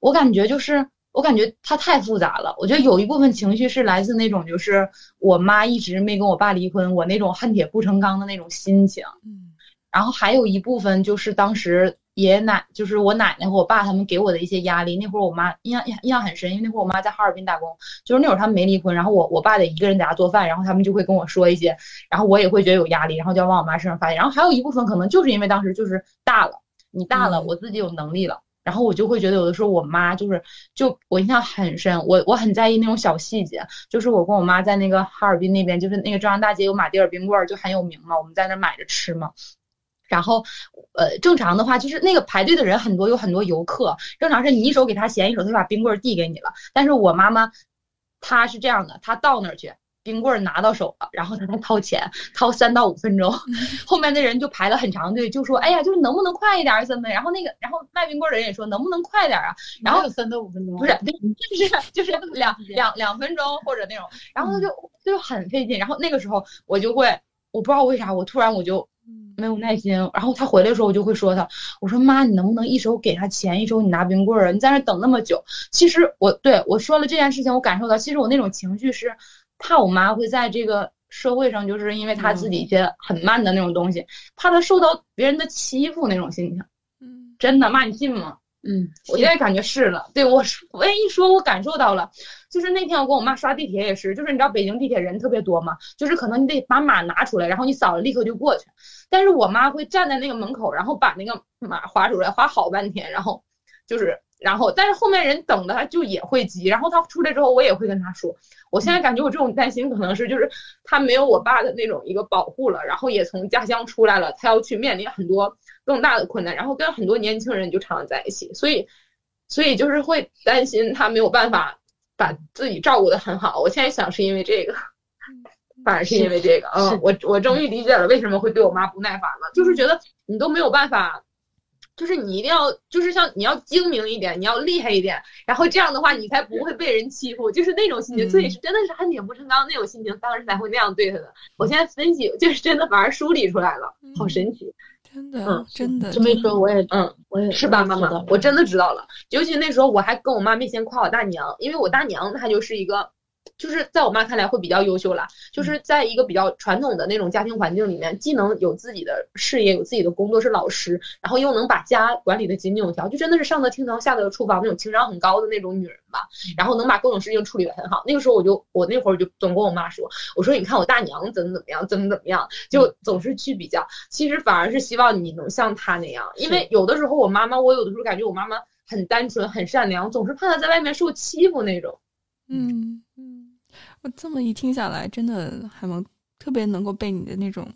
我感觉就是，我感觉她太复杂了。我觉得有一部分情绪是来自那种，就是我妈一直没跟我爸离婚，我那种恨铁不成钢的那种心情。嗯然后还有一部分就是当时爷爷奶，就是我奶奶和我爸他们给我的一些压力。那会儿我妈印象印印象很深，因为那会儿我妈在哈尔滨打工，就是那会儿他们没离婚，然后我我爸得一个人在家做饭，然后他们就会跟我说一些，然后我也会觉得有压力，然后就要往我妈身上发泄。然后还有一部分可能就是因为当时就是大了，你大了，嗯我自己有能力了。然后我就会觉得有的时候我妈就是，就我印象很深，我我很在意那种小细节，就是我跟我妈在那个哈尔滨那边，就是那个中央大街有马迭尔冰棍儿，就很有名嘛，我们在那儿买着吃嘛。然后，呃，正常的话就是那个排队的人很多，有很多游客。正常是你一手给他钱，一手他就把冰棍儿递给你了。但是我妈妈，她是这样的，她到那儿去，冰棍儿拿到手了，然后她再掏钱，掏三到五分钟，后面的人就排了很长队，就说：“哎呀，就是能不能快一点儿，森森。”然后那个，然后卖冰棍儿的人也说：“能不能快点儿啊？”然后有三到五分钟，不是，就是就 是两两两分钟或者那种，然后他就就很费劲。然后那个时候我就会，我不知道为啥，我突然我就嗯没有耐心。然后他回来的时候，我就会说他，我说妈，你能不能一手给他钱，一手你拿冰棍儿啊？你在那等那么久。其实我对我说了这件事情，我感受到，其实我那种情绪是怕我妈会在这个社会上，就是因为她自己一些很慢的那种东西，怕她受到别人的欺负那种心情。嗯真的，妈，你信吗？嗯，我现在感觉是了，对我是我一说，我感受到了，就是那天我跟我妈刷地铁也是，就是你知道北京地铁人特别多嘛，就是可能你得把码拿出来，然后你扫了立刻就过去，但是我妈会站在那个门口，然后把那个码划出来，划好半天，然后就是然后但是后面人等的他就也会急，然后他出来之后我也会跟他说，我现在感觉我这种担心可能是就是他没有我爸的那种一个保护了，然后也从家乡出来了，他要去面临很多。更大的困难，然后跟很多年轻人就常常在一起，所以，所以就是会担心他没有办法把自己照顾的很好。我现在想是因为这个，反而是因为这个，嗯，我我终于理解了为什么会对我妈不耐烦了，就是觉得你都没有办法，就是你一定要，就是像你要精明一点，你要厉害一点，然后这样的话你才不会被人欺负，就是那种心情，所以是真的是恨铁不成钢那种心情，当时才会那样对他的。我现在分析，就是真的反而梳理出来了，好神奇。真的，真的，这么一说，我也，嗯，我也是吧，妈妈，我真的知道了。尤其那时候，我还跟我妈面前夸我大娘，因为我大娘她就是一个。就是在我妈看来会比较优秀啦，就是在一个比较传统的那种家庭环境里面，既能有自己的事业，有自己的工作是老师，然后又能把家管理的井井有条，就真的是上得厅堂下得厨房那种情商很高的那种女人吧。然后能把各种事情处理得很好。那个时候我就我那会儿就总跟我妈说，我说你看我大娘怎么怎么样，怎么怎么样，就总是去比较。其实反而是希望你能像她那样，因为有的时候我妈妈，我有的时候感觉我妈妈很单纯很善良，总是怕她在外面受欺负那种。嗯嗯。我这么一听下来，真的还能特别能够被你的那种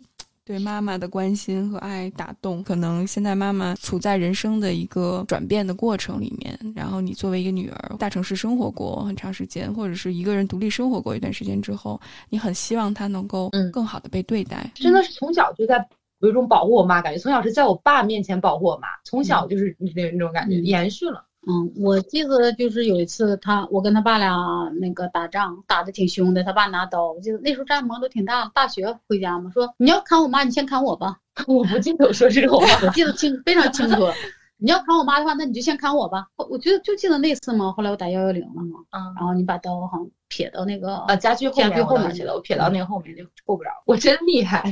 对妈妈的关心和爱打动。可能现在妈妈处在人生的一个转变的过程里面，然后你作为一个女儿，大城市生活过很长时间，或者是一个人独立生活过一段时间之后，你很希望她能够更好的被对待。真的是从小就在有一种保护我妈感觉，从小是在我爸面前保护我妈，从小就是那那种感觉延续了。嗯，我记得就是有一次他，我跟他爸俩那个打仗，打的挺凶的。他爸拿刀，我记得那时候战魔都挺大。大学回家嘛，说你要砍我妈，你先砍我吧。我不记得我说这种话，我记得清非常清楚。你要砍我妈的话，那你就先砍我吧。我觉得就记得那次嘛。后来我打幺幺零了嘛，嗯，然后你把刀好像撇到那个啊家具家具后面去了，我撇到那个后面就够不着。我真厉害，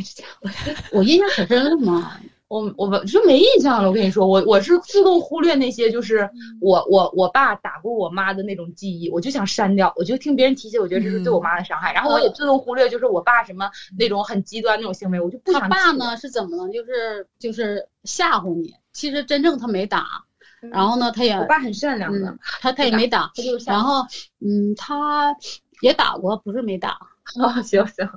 我印象可深了嘛。我我就没印象了，我跟你说，我我是自动忽略那些，就是我我我爸打过我妈的那种记忆，我就想删掉，我就听别人提起，我觉得这是对我妈的伤害，然后我也自动忽略，就是我爸什么那种很极端那种行为，我就不想。他爸呢是怎么呢？就是就是吓唬你，其实真正他没打，然后呢他也我爸很善良的，他他也没打，然后嗯他也打过，不是没打。啊行行。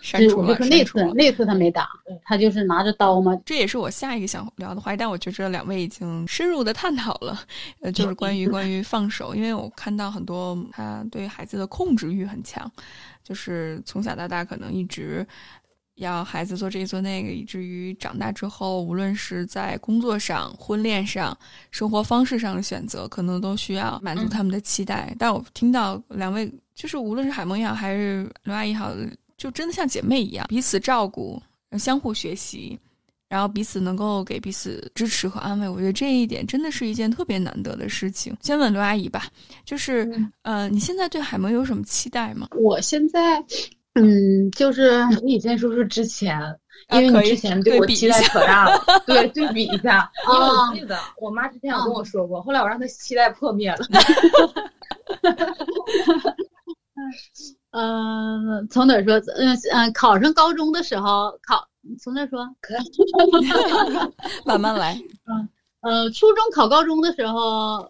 删除了。就是那次，那次他没打，他就是拿着刀嘛。这也是我下一个想聊的话题，但我觉得两位已经深入的探讨了，呃，就是关于 关于放手，因为我看到很多他对孩子的控制欲很强，就是从小到大可能一直要孩子做这做那个，以至于长大之后，无论是在工作上、婚恋上、生活方式上的选择，可能都需要满足他们的期待。但我听到两位，就是无论是海萌也好，还是刘阿姨好。就真的像姐妹一样，彼此照顾，相互学习，然后彼此能够给彼此支持和安慰。我觉得这一点真的是一件特别难得的事情。先问刘阿姨吧，就是，呃，你现在对海萌有什么期待吗？我现在，嗯，就是你先说说之前，因为你之前对我期待可大了，对，对比一下。因为我记得我妈之前有跟我说过，后来我让她期待破灭了。嗯，从哪说？嗯嗯，考上高中的时候，考从哪说？慢慢来。嗯 呃，初中考高中的时候，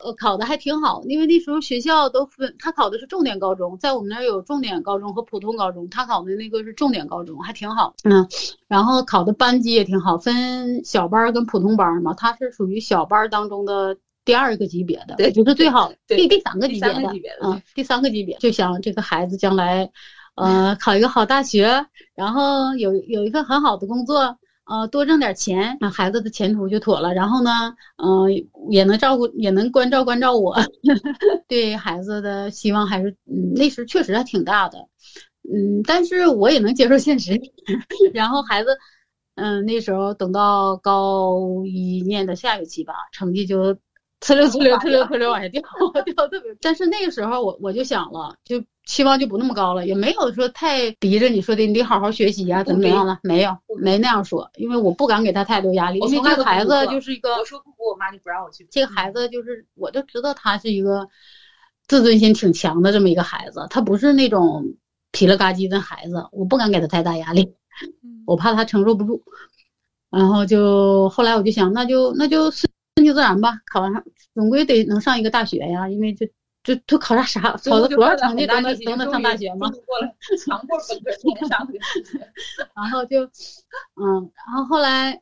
呃，考的还挺好，因为那时候学校都分，他考的是重点高中，在我们那儿有重点高中和普通高中，他考的那个是重点高中，还挺好。嗯，然后考的班级也挺好，分小班跟普通班嘛，他是属于小班当中的。第二个级别的，对，不是最好，第第三个级别的，嗯，第三个级别，就想这个孩子将来，呃，考一个好大学，然后有有一份很好的工作，呃，多挣点钱，那孩子的前途就妥了。然后呢，嗯，也能照顾，也能关照关照我，对孩子的希望还是，嗯，那时确实还挺大的，嗯，但是我也能接受现实。然后孩子，嗯，那时候等到高一念的下学期吧，成绩就。呲溜呲溜呲溜 呲溜往下掉，掉特别。但是那个时候我我就想了，就期望就不那么高了，也没有说太逼着你说的你得好好学习呀、怎么怎么样的，没有没那样说，因为我不敢给他太多压力，因为这个孩子就是一个我说不补，我妈就不让我去。这个孩子就是，我就知道他是一个自尊心挺强的这么一个孩子，他不是那种皮了嘎叽的孩子，我不敢给他太大压力，我怕他承受不住。然后就后来我就想，那就那就顺顺其自然吧，考完上总归得能上一个大学呀，因为就就都考啥啥，考了多少成绩都能都能上大学吗？过了 强迫本科。然后就，嗯，然后后来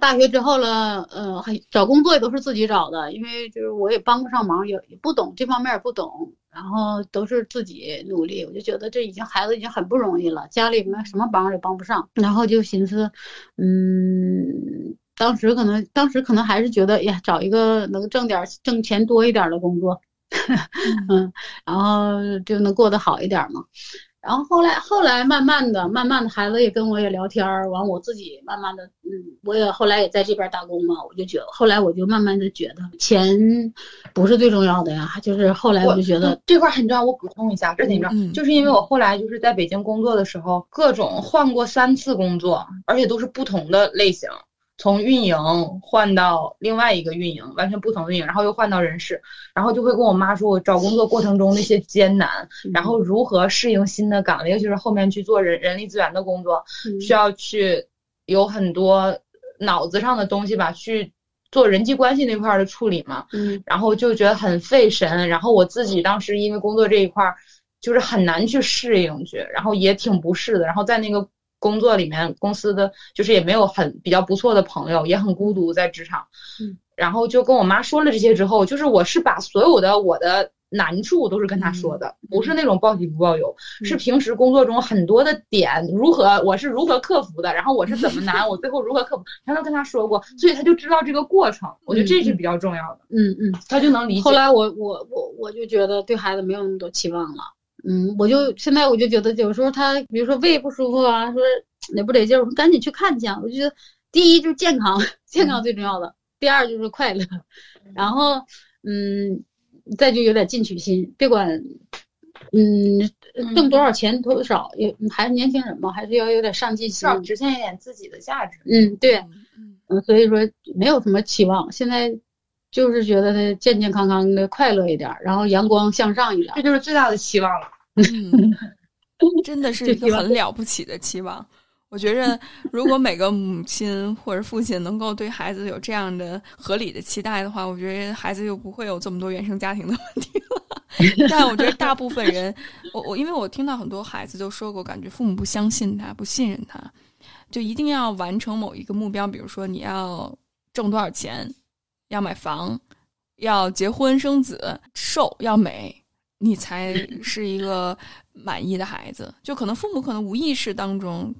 大学之后了，呃，还找工作也都是自己找的，因为就是我也帮不上忙，也也不懂这方面也不懂，然后都是自己努力。我就觉得这已经孩子已经很不容易了，家里面什么帮也帮不上，然后就寻思，嗯。当时可能，当时可能还是觉得，哎呀，找一个能挣点挣钱多一点的工作，嗯，然后就能过得好一点嘛。然后后来，后来慢慢的，慢慢的，孩子也跟我也聊天儿，完我自己慢慢的，嗯，我也后来也在这边打工嘛，我就觉得，后来我就慢慢的觉得钱不是最重要的呀，就是后来我就觉得这块很重要，我补充一下，这挺重要，嗯就是因为我后来就是在北京工作的时候，各种换过三次工作，而且都是不同的类型。从运营换到另外一个运营，完全不同的运营，然后又换到人事，然后就会跟我妈说，我找工作过程中那些艰难，然后如何适应新的岗位，尤其是后面去做人人力资源的工作，嗯。需要去有很多脑子上的东西吧，去做人际关系那块儿的处理嘛，嗯。然后就觉得很费神，然后我自己当时因为工作这一块儿，就是很难去适应去，然后也挺不适的，然后在那个工作里面，公司的就是也没有很比较不错的朋友，也很孤独在职场，嗯，然后就跟我妈说了这些之后，就是我是把所有的我的难处都是跟她说的，不是那种报喜不报忧，是平时工作中很多的点如何我是如何克服的，然后我是怎么难，我最后如何克服，全都跟她说过，所以她就知道这个过程，我觉得这是比较重要的，嗯嗯。她就能理解。后来我我我我就觉得对孩子没有那么多期望了，嗯，我就现在我就觉得有时候他比如说胃不舒服啊，说哪不得劲儿，我们赶紧去看去啊。我就觉得第一就是健康，健康最重要的，第二就是快乐，然后嗯，再就有点进取心，别管嗯挣多少钱多少，也还是年轻人嘛，还是要有点上进心至。少实现一点自己的价值。嗯，对，嗯嗯，所以说没有什么期望，现在就是觉得他健健康康的，快乐一点儿，然后阳光向上一点儿这。就是最大的期望了。嗯，真的是 一个很了不起的期望。我觉着，如果每个母亲或者父亲能够对孩子有这样的合理的期待的话，我觉得孩子就不会有这么多原生家庭的问题了。但我觉得大部分人，我我因为我听到很多孩子都说过，感觉父母不相信他，不信任他，就一定要完成某一个目标，比如说你要挣多少钱，要买房，要结婚生子，瘦要美，你才是一个满意的孩子。就可能父母可能无意识当中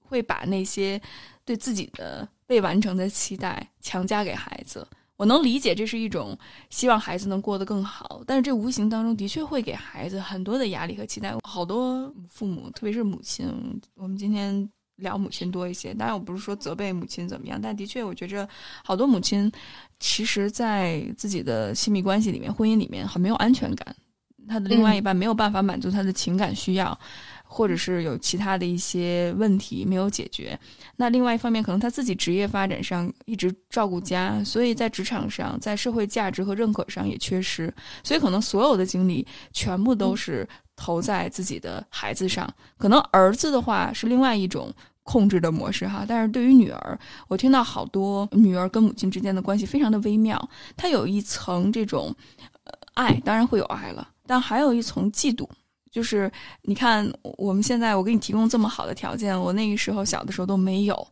会把那些对自己的未完成的期待强加给孩子。我能理解这是一种希望孩子能过得更好，但是这无形当中的确会给孩子很多的压力和期待。好多父母，特别是母亲，我们今天聊母亲多一些，当然我不是说责备母亲怎么样，但的确我觉着好多母亲其实，在自己的亲密关系里面、婚姻里面很没有安全感，他的另外一半没有办法满足他的情感需要。或者是有其他的一些问题没有解决，那另外一方面，可能他自己职业发展上一直照顾家，所以在职场上，在社会价值和认可上也缺失，所以可能所有的精力全部都是投在自己的孩子上。可能儿子的话是另外一种控制的模式哈，但是对于女儿，我听到好多女儿跟母亲之间的关系非常的微妙，她有一层这种爱，当然会有爱了，但还有一层嫉妒。就是你看，我们现在我给你提供这么好的条件，我那个时候小的时候都没有，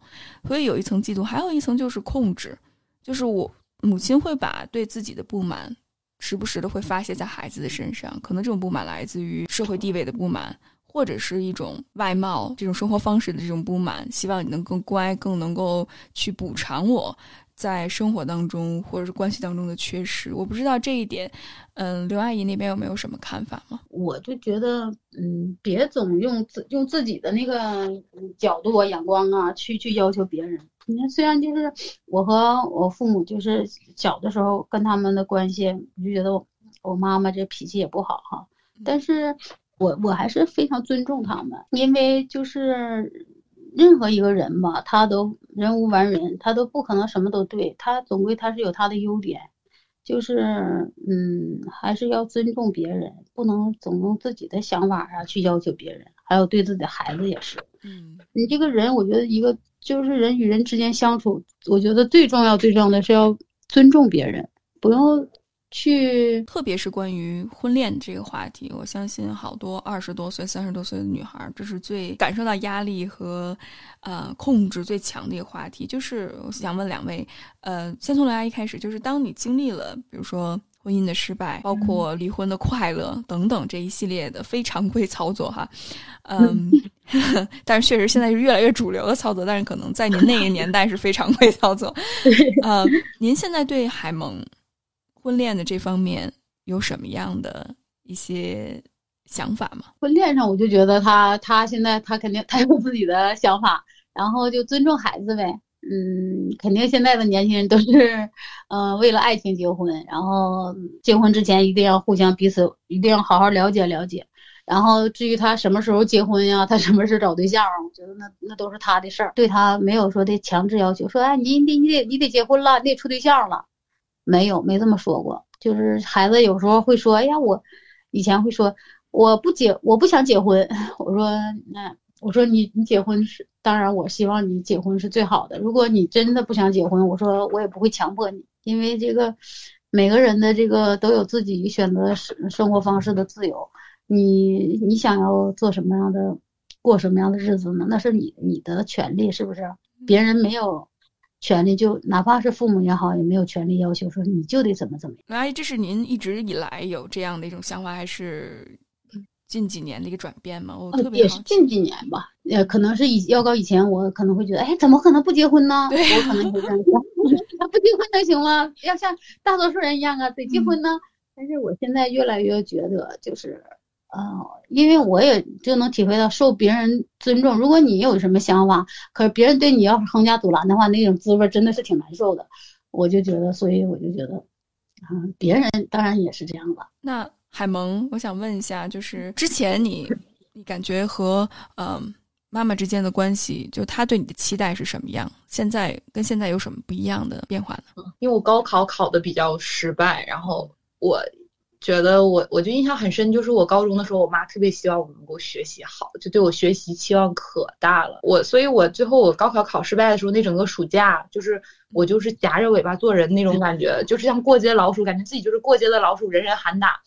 所以有一层嫉妒，还有一层就是控制，就是我母亲会把对自己的不满，时不时的会发泄在孩子的身上，可能这种不满来自于社会地位的不满，或者是一种外貌这种生活方式的这种不满，希望你能更乖，更能够去补偿我。在生活当中或者是关系当中的缺失，我不知道这一点，嗯，刘阿姨那边有没有什么看法吗？我就觉得，嗯，别总用自用自己的那个角度啊、眼光啊，去去要求别人。你看，虽然就是我和我父母就是小的时候跟他们的关系，我就觉得我我妈妈这脾气也不好哈，但是我我还是非常尊重他们，因为就是任何一个人吧，他都人无完人，他都不可能什么都对，他总归他是有他的优点，就是嗯，还是要尊重别人，不能总用自己的想法啊去要求别人，还有对自己的孩子也是。嗯。你这个人，我觉得一个就是人与人之间相处，我觉得最重要最重要的是要尊重别人，不用去特别是关于婚恋这个话题，我相信好多二十多岁、三十多岁的女孩，这是最感受到压力和呃控制最强的一个话题。就是我想问两位，呃，先从刘阿姨开始，就是当你经历了，比如说婚姻的失败，包括离婚的快乐等等这一系列的非常规操作哈，嗯，但是确实现在是越来越主流的操作，但是可能在您那个年代是非常规操作。呃，您现在对海蒙婚恋的这方面有什么样的一些想法吗？婚恋上，我就觉得他他现在他肯定他有自己的想法，然后就尊重孩子呗。嗯，肯定现在的年轻人都是，呃，为了爱情结婚，然后结婚之前一定要互相彼此一定要好好了解了解。然后至于他什么时候结婚呀，他什么时候找对象，我觉得那那都是他的事儿，对他没有说的强制要求，说哎你你你得你得结婚了，你得处对象了，没有没这么说过。就是孩子有时候会说，哎呀我以前会说我不结我不想结婚，我说那我说你你结婚是当然我希望你结婚是最好的，如果你真的不想结婚，我说我也不会强迫你，因为这个每个人的这个都有自己选择生生活方式的自由。你你想要做什么样的，过什么样的日子呢？那是你你的权利，是不是？别人没有权利，就哪怕是父母也好，也没有权利要求说你就得怎么怎么样。刘阿姨，这是您一直以来有这样的一种想法，还是近几年的一个转变嘛？我特呃，别。也是近几年吧，呃，可能是以要告以前，我可能会觉得，哎，怎么可能不结婚呢？对我可能会这样想，他不结婚能行吗？要像大多数人一样啊，得结婚呢。但是我现在越来越觉得，就是，呃，因为我也就能体会到受别人尊重。如果你有什么想法，可是别人对你要是横加阻拦的话，那种滋味真的是挺难受的。我就觉得，所以我就觉得，啊、别人当然也是这样了。那海萌，我想问一下，就是之前你你感觉和嗯、妈妈之间的关系，就她对你的期待是什么样？现在跟现在有什么不一样的变化呢？因为我高考考的比较失败，然后我觉得我我就印象很深，就是我高中的时候，我妈特别希望我能够学习好，就对我学习期望可大了。我所以，我最后我高考考失败的时候，那整个暑假就是我就是夹着尾巴做人那种感觉，就是像过街老鼠，感觉自己就是过街的老鼠，人人喊打。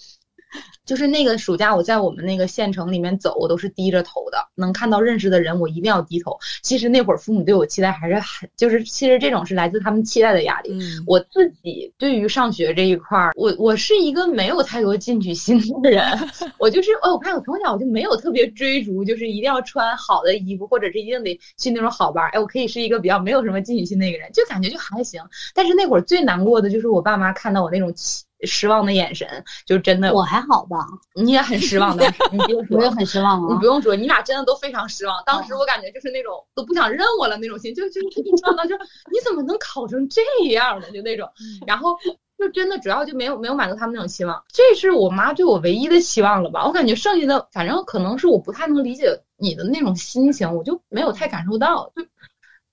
就是那个暑假，我在我们那个县城里面走，我都是低着头的，能看到认识的人，我一定要低头。其实那会儿父母对我期待还是很，就是其实这种是来自他们期待的压力。嗯，我自己对于上学这一块儿，我我是一个没有太多进取心的人，我就是哦，我看我从小我就没有特别追逐，就是一定要穿好的衣服，或者是一定得去那种好班儿。哎，我可以是一个比较没有什么进取心的一个人，就感觉就还行。但是那会儿最难过的就是我爸妈看到我那种期失望的眼神，就真的我还好吧，你也很失望的，你不用说 我也。很失望啊你不。用说，你俩真的都非常失望。当时我感觉就是那种都不想认我了那种心，就就就失望到就你怎么能考成这样的，就那种。然后就真的主要就没有没有满足他们那种期望，这是我妈对我唯一的期望了吧？我感觉剩下的反正可能是我不太能理解你的那种心情，我就没有太感受到。就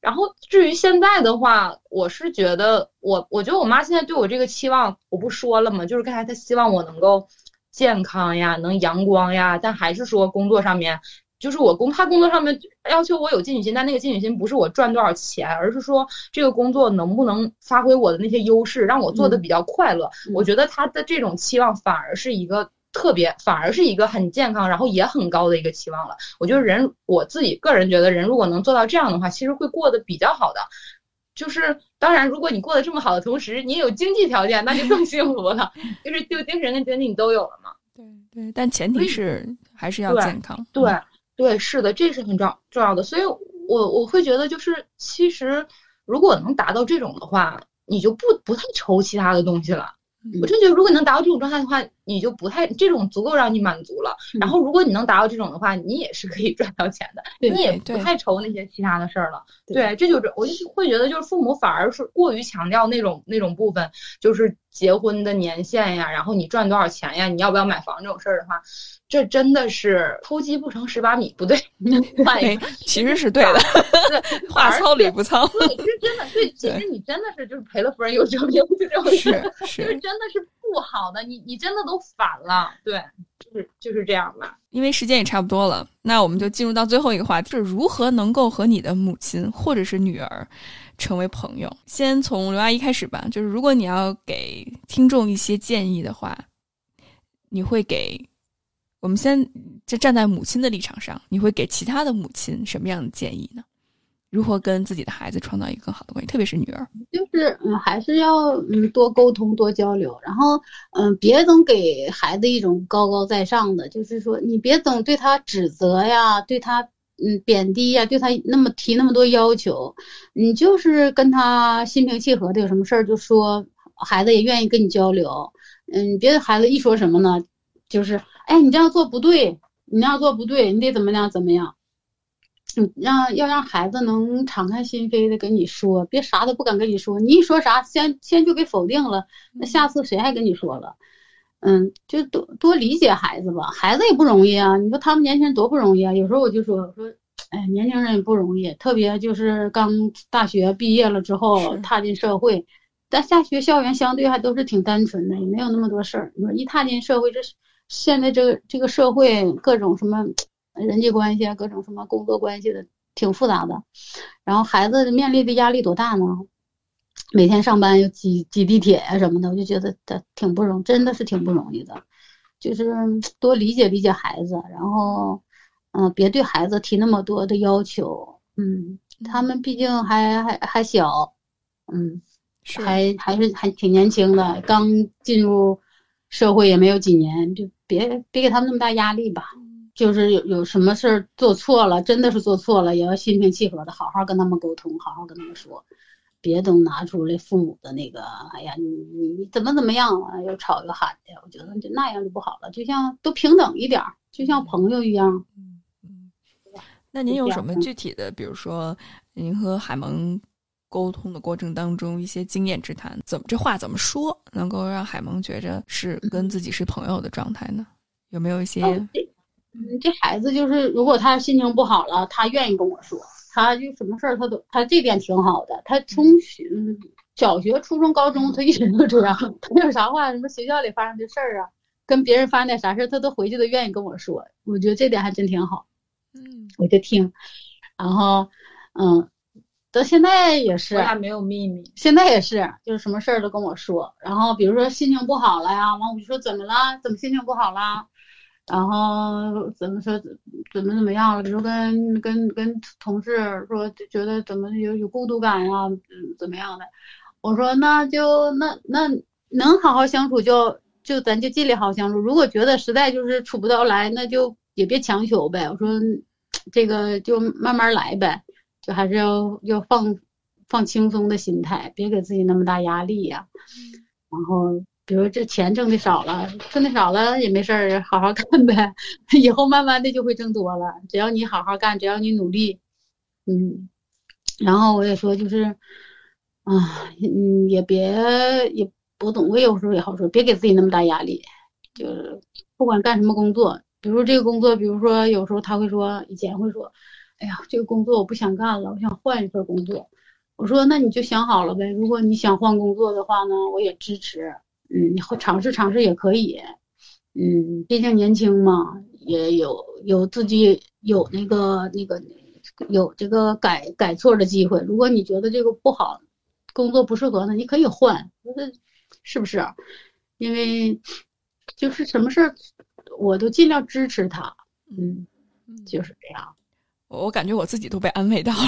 然后至于现在的话，我是觉得我我觉得我妈现在对我这个期望，我不说了嘛？就是刚才她希望我能够健康呀，能阳光呀，但还是说工作上面。就是我工，她工作上面要求我有进取心，但那个进取心不是我赚多少钱，而是说这个工作能不能发挥我的那些优势，让我做的比较快乐。嗯我觉得她的这种期望反而是一个特别，反而是一个很健康，然后也很高的一个期望了。我觉得人，我自己个人觉得，人如果能做到这样的话，其实会过得比较好的。就是当然，如果你过得这么好的同时，你也有经济条件，那就更 幸福了。就是就精神跟经济你都有了嘛。对对，但前提是还是要健康。对对，是的，这是很重重要的。所以我我会觉得，就是其实如果能达到这种的话，你就不不太愁其他的东西了。嗯我真觉得，如果能达到这种状态的话，你就不太这种足够让你满足了。然后如果你能达到这种的话，你也是可以赚到钱的，你也不太愁那些其他的事儿了。对，这就是我就会觉得，就是父母反而是过于强调那种那种部分，就是结婚的年限呀，然后你赚多少钱呀，你要不要买房这种事儿的话。这真的是偷鸡不成蚀把米，不对 换一个，其实是对的，话糙理不糙。对，是真的，对，其实你真的是就是赔了夫人又折兵，就这种事，就是真的是不好的，你你真的都反了，对，就是就是这样吧。因为时间也差不多了，那我们就进入到最后一个话题，就是如何能够和你的母亲或者是女儿成为朋友。先从刘阿姨开始吧，就是如果你要给听众一些建议的话，你会给。我们先就站在母亲的立场上，你会给其他的母亲什么样的建议呢？如何跟自己的孩子创造一个更好的关系，特别是女儿？就是嗯，还是要嗯多沟通、多交流，然后嗯，别总给孩子一种高高在上的，就是说你别总对他指责呀，对他嗯贬低呀，对他那么提那么多要求，你就是跟他心平气和的，有什么事儿就说，孩子也愿意跟你交流。嗯，别的孩子一说什么呢，就是。哎，你这样做不对，你那样做不对，你得怎么样怎么样？嗯，让要让孩子能敞开心扉的跟你说，别啥都不敢跟你说。你一说啥，先先就给否定了，那下次谁还跟你说了？嗯，就多多理解孩子吧，孩子也不容易啊。你说他们年轻人多不容易啊？有时候我就说，我说，哎，年轻人也不容易，特别就是刚大学毕业了之后踏进社会，但下学校园相对还都是挺单纯的，也没有那么多事儿。你说一踏进社会，这是。现在这个这个社会各种什么人际关系啊，各种什么工作关系的挺复杂的，然后孩子面临的压力多大呢？每天上班又挤挤地铁呀什么的，我就觉得他挺不容，真的是挺不容易的。就是多理解理解孩子，然后嗯，别对孩子提那么多的要求。嗯，他们毕竟还还还小，嗯，还还是还挺年轻的，刚进入社会也没有几年就。别别给他们那么大压力吧，就是有有什么事儿做错了，真的是做错了，也要心平气和的好好跟他们沟通，好好跟他们说，别都拿出来父母的那个，哎呀，你你你怎么怎么样啊，又吵又喊的，我觉得就那样就不好了，就像都平等一点，就像朋友一样。嗯嗯，那您有什么具体的，比如说您和海萌？沟通的过程当中，一些经验之谈，怎么这话怎么说，能够让海萌觉着是跟自己是朋友的状态呢？有没有一些？嗯，这孩子就是，如果他心情不好了，他愿意跟我说，他就什么事儿他都，他这点挺好的。他从嗯小学、初中、高中，他一直都这样。他有啥话，什么学校里发生的事儿啊，跟别人发生点啥事儿，他都回去都愿意跟我说。我觉得这点还真挺好。嗯，我就听，然后嗯。到现在也是，我俩没有秘密。现在也是，就是什么事儿都跟我说。然后比如说心情不好了呀，完我就说怎么了？怎么心情不好了？然后怎么说怎么怎么样了？比如跟跟跟同事说觉得怎么有有孤独感呀，怎么样的？我说那就那那能好好相处就就咱就尽力好好相处。如果觉得实在就是处不到来，那就也别强求呗。我说这个就慢慢来呗。就还是要要放放轻松的心态，别给自己那么大压力呀。然后，比如这钱挣的少了，挣的少了也没事儿，好好干呗。以后慢慢的就会挣多了，只要你好好干，只要你努力，嗯。然后我也说，就是啊，嗯，也别也不懂，我有时候也好说，别给自己那么大压力。就是不管干什么工作，比如这个工作，比如说有时候他会说，以前会说。哎呀，这个工作我不想干了，我想换一份工作。我说那你就想好了呗。如果你想换工作的话呢，我也支持。嗯，你尝试尝试也可以。嗯，毕竟年轻嘛，也有有自己有那个那个有这个改改错的机会。如果你觉得这个不好，工作不适合呢，你可以换。是是不是？因为就是什么事儿，我都尽量支持他。嗯，就是这样。我感觉我自己都被安慰到了，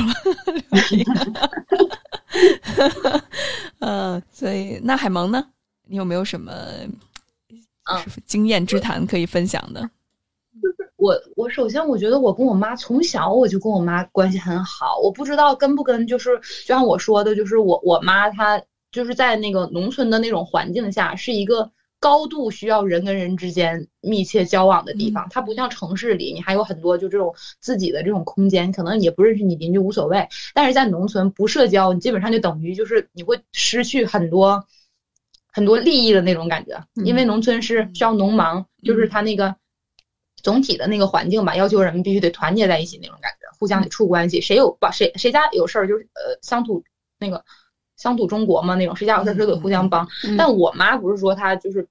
嗯，所以那海萌呢？你有没有什么经验之谈可以分享的？就是我，我首先我觉得我跟我妈从小我就跟我妈关系很好，我不知道跟不跟，就是就像我说的，就是我我妈她就是在那个农村的那种环境下，是一个高度需要人跟人之间密切交往的地方，它不像城市里，你还有很多就这种自己的这种空间，可能你也不认识你邻居无所谓。但是在农村不社交，你基本上就等于就是你会失去很多很多利益的那种感觉，因为农村是需要农忙，就是他那个总体的那个环境吧，要求人们必须得团结在一起那种感觉，互相得处关系，谁有把谁谁家有事儿就是呃乡土那个。乡土中国嘛，那种谁家有事谁得互相帮。但我妈不是说她就是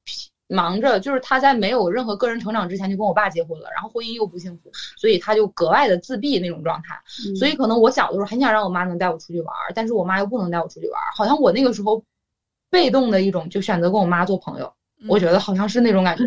忙着，就是她在没有任何个人成长之前就跟我爸结婚了，然后婚姻又不幸福，所以她就格外的自闭那种状态。所以可能我小的时候很想让我妈能带我出去玩，但是我妈又不能带我出去玩，好像我那个时候被动的一种就选择跟我妈做朋友。我觉得好像是那种感觉，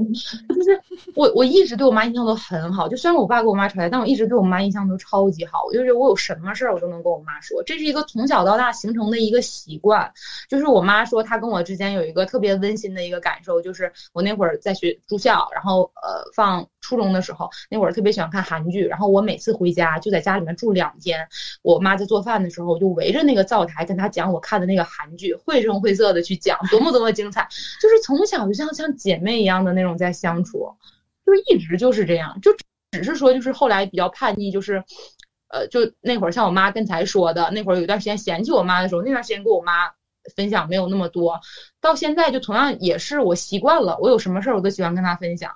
就是我我一直对我妈印象都很好。就虽然我爸跟我妈吵架，但我一直对我妈印象都超级好。我就是我有什么事儿，我都能跟我妈说，这是一个从小到大形成的一个习惯。就是我妈说，她跟我之间有一个特别温馨的一个感受，就是我那会儿在学住校，然后呃放初中的时候，那会儿特别喜欢看韩剧，然后我每次回家就在家里面住两天。我妈在做饭的时候，我就围着那个灶台跟她讲我看的那个韩剧，绘声绘色的去讲，多么多么精彩。就是从小就。像像姐妹一样的那种在相处，就一直就是这样，就只是说就是后来比较叛逆，就是，呃，就那会儿像我妈刚才说的，那会儿有一段时间嫌弃我妈的时候，那段时间跟我妈分享没有那么多，到现在就同样也是我习惯了，我有什么事儿我都喜欢跟她分享，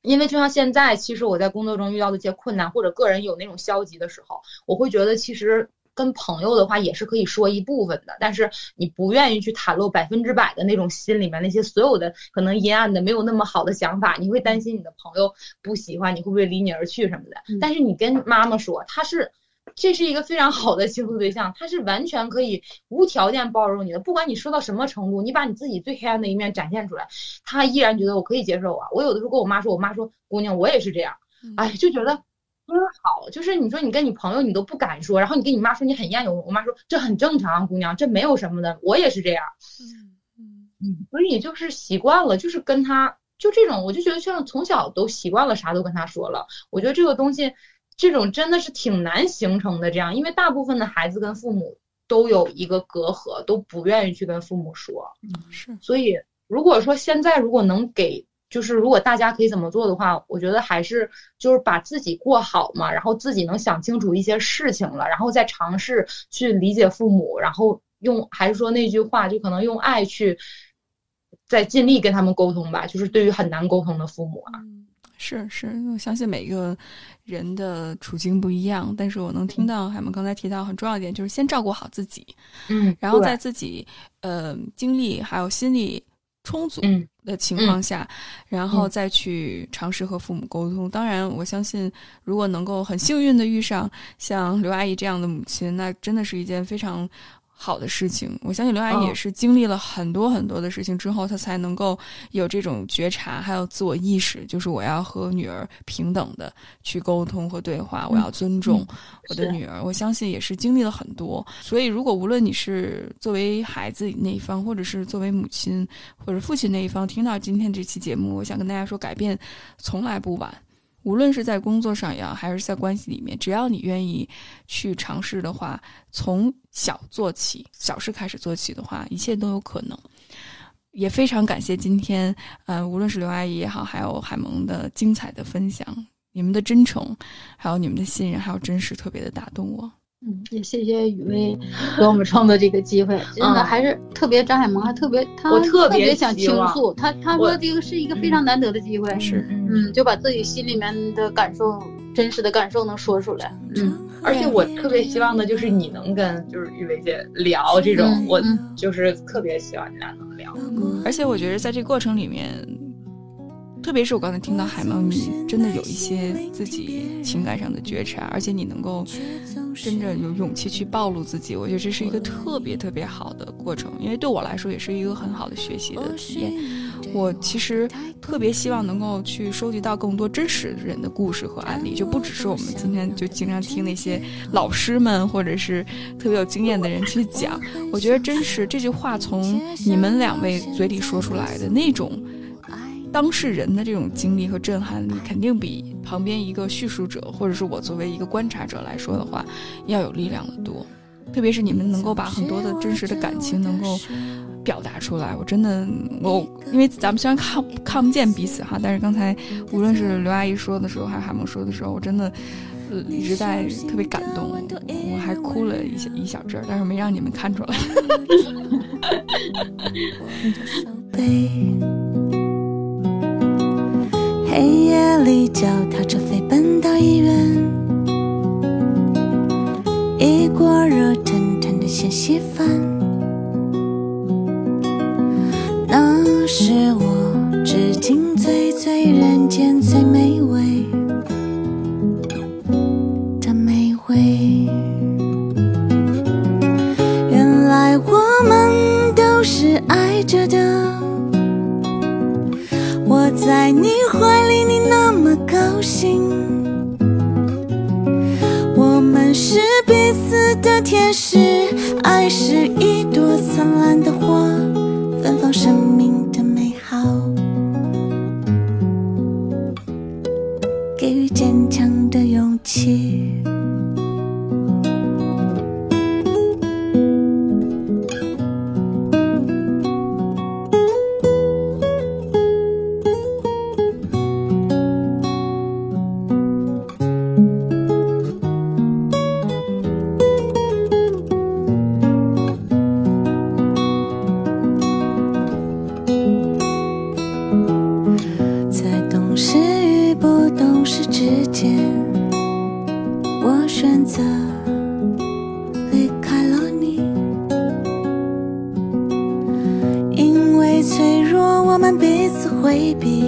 因为就像现在，其实我在工作中遇到的一些困难或者个人有那种消极的时候，我会觉得其实。跟朋友的话也是可以说一部分的，但是你不愿意去袒露百分之百的那种心里面那些所有的可能阴暗的没有那么好的想法，你会担心你的朋友不喜欢你会不会离你而去什么的。但是你跟妈妈说，她是这是一个非常好的倾诉对象，他是完全可以无条件包容你的，不管你说到什么程度，你把你自己最黑暗的一面展现出来，他依然觉得我可以接受啊。我有的时候跟我妈说，我妈说姑娘我也是这样，哎就觉得。真好，就是你说你跟你朋友你都不敢说，然后你跟你妈说你很厌恶，我妈说这很正常，姑娘这没有什么的，我也是这样。嗯嗯嗯，所以就是习惯了，就是跟他就这种，我就觉得像从小都习惯了，啥都跟他说了。我觉得这个东西，这种真的是挺难形成的，这样，因为大部分的孩子跟父母都有一个隔阂，都不愿意去跟父母说。嗯，是。所以如果说现在如果能给。就是如果大家可以怎么做的话，我觉得还是就是把自己过好嘛，然后自己能想清楚一些事情了，然后再尝试去理解父母，然后用还是说那句话，就可能用爱去再尽力跟他们沟通吧。就是对于很难沟通的父母啊，是是，我相信每个人的处境不一样，但是我能听到海萌刚才提到很重要一点，就是先照顾好自己，嗯，然后在自己呃精力还有心理。充足的情况下，然后再去尝试和父母沟通。当然，我相信，如果能够很幸运的遇上像刘阿姨这样的母亲，那真的是一件非常。好的事情，我相信刘阿姨也是经历了很多很多的事情之后，她才能够有这种觉察，还有自我意识，就是我要和女儿平等的去沟通和对话，我要尊重我的女儿。我相信也是经历了很多，所以如果无论你是作为孩子那一方，或者是作为母亲或者父亲那一方，听到今天这期节目，我想跟大家说，改变从来不晚。无论是在工作上也好，还是在关系里面，只要你愿意去尝试的话，从小做起，小事开始做起的话，一切都有可能。也非常感谢今天，呃，无论是刘阿姨也好，还有海萌的精彩的分享，你们的真诚，还有你们的信任，还有真实，特别的打动我。嗯，也谢谢雨薇 给我们创造这个机会，真的还是特别张海萌还特别，他特别想倾诉，他他说这个是一个非常难得的机会，是，嗯，就把自己心里面的感受、真实的感受能说出来，嗯，而且我特别希望的就是你能跟就是雨薇姐聊这种，我就是特别希望你俩能聊，而且我觉得在这过程里面。特别是我刚才听到海猫，你真的有一些自己情感上的觉察，而且你能够真正有勇气去暴露自己，我觉得这是一个特别特别好的过程，因为对我来说也是一个很好的学习的体验。我其实特别希望能够去收集到更多真实人的故事和案例，就不只是我们今天就经常听那些老师们或者是特别有经验的人去讲。我觉得真实这句话从你们两位嘴里说出来的那种。当事人的这种经历和震撼力，肯定比旁边一个叙述者，或者是我作为一个观察者来说的话，要有力量的多。特别是你们能够把很多的真实的感情能够表达出来，我真的我因为咱们虽然看看不见彼此哈，但是刚才无论是刘阿姨说的时候，还是海萌说的时候，我真的一直在特别感动，我还哭了一小一小阵儿，但是没让你们看出来。黑夜里脚踏车飞奔到医院，一锅热腾腾的鲜稀饭，那是我至今最最人间最美味的美味。原来我们都是爱着的。我在你的天使，爱是一朵灿烂的花，芬芳生选择离开了你。因为脆弱，我们彼此回避，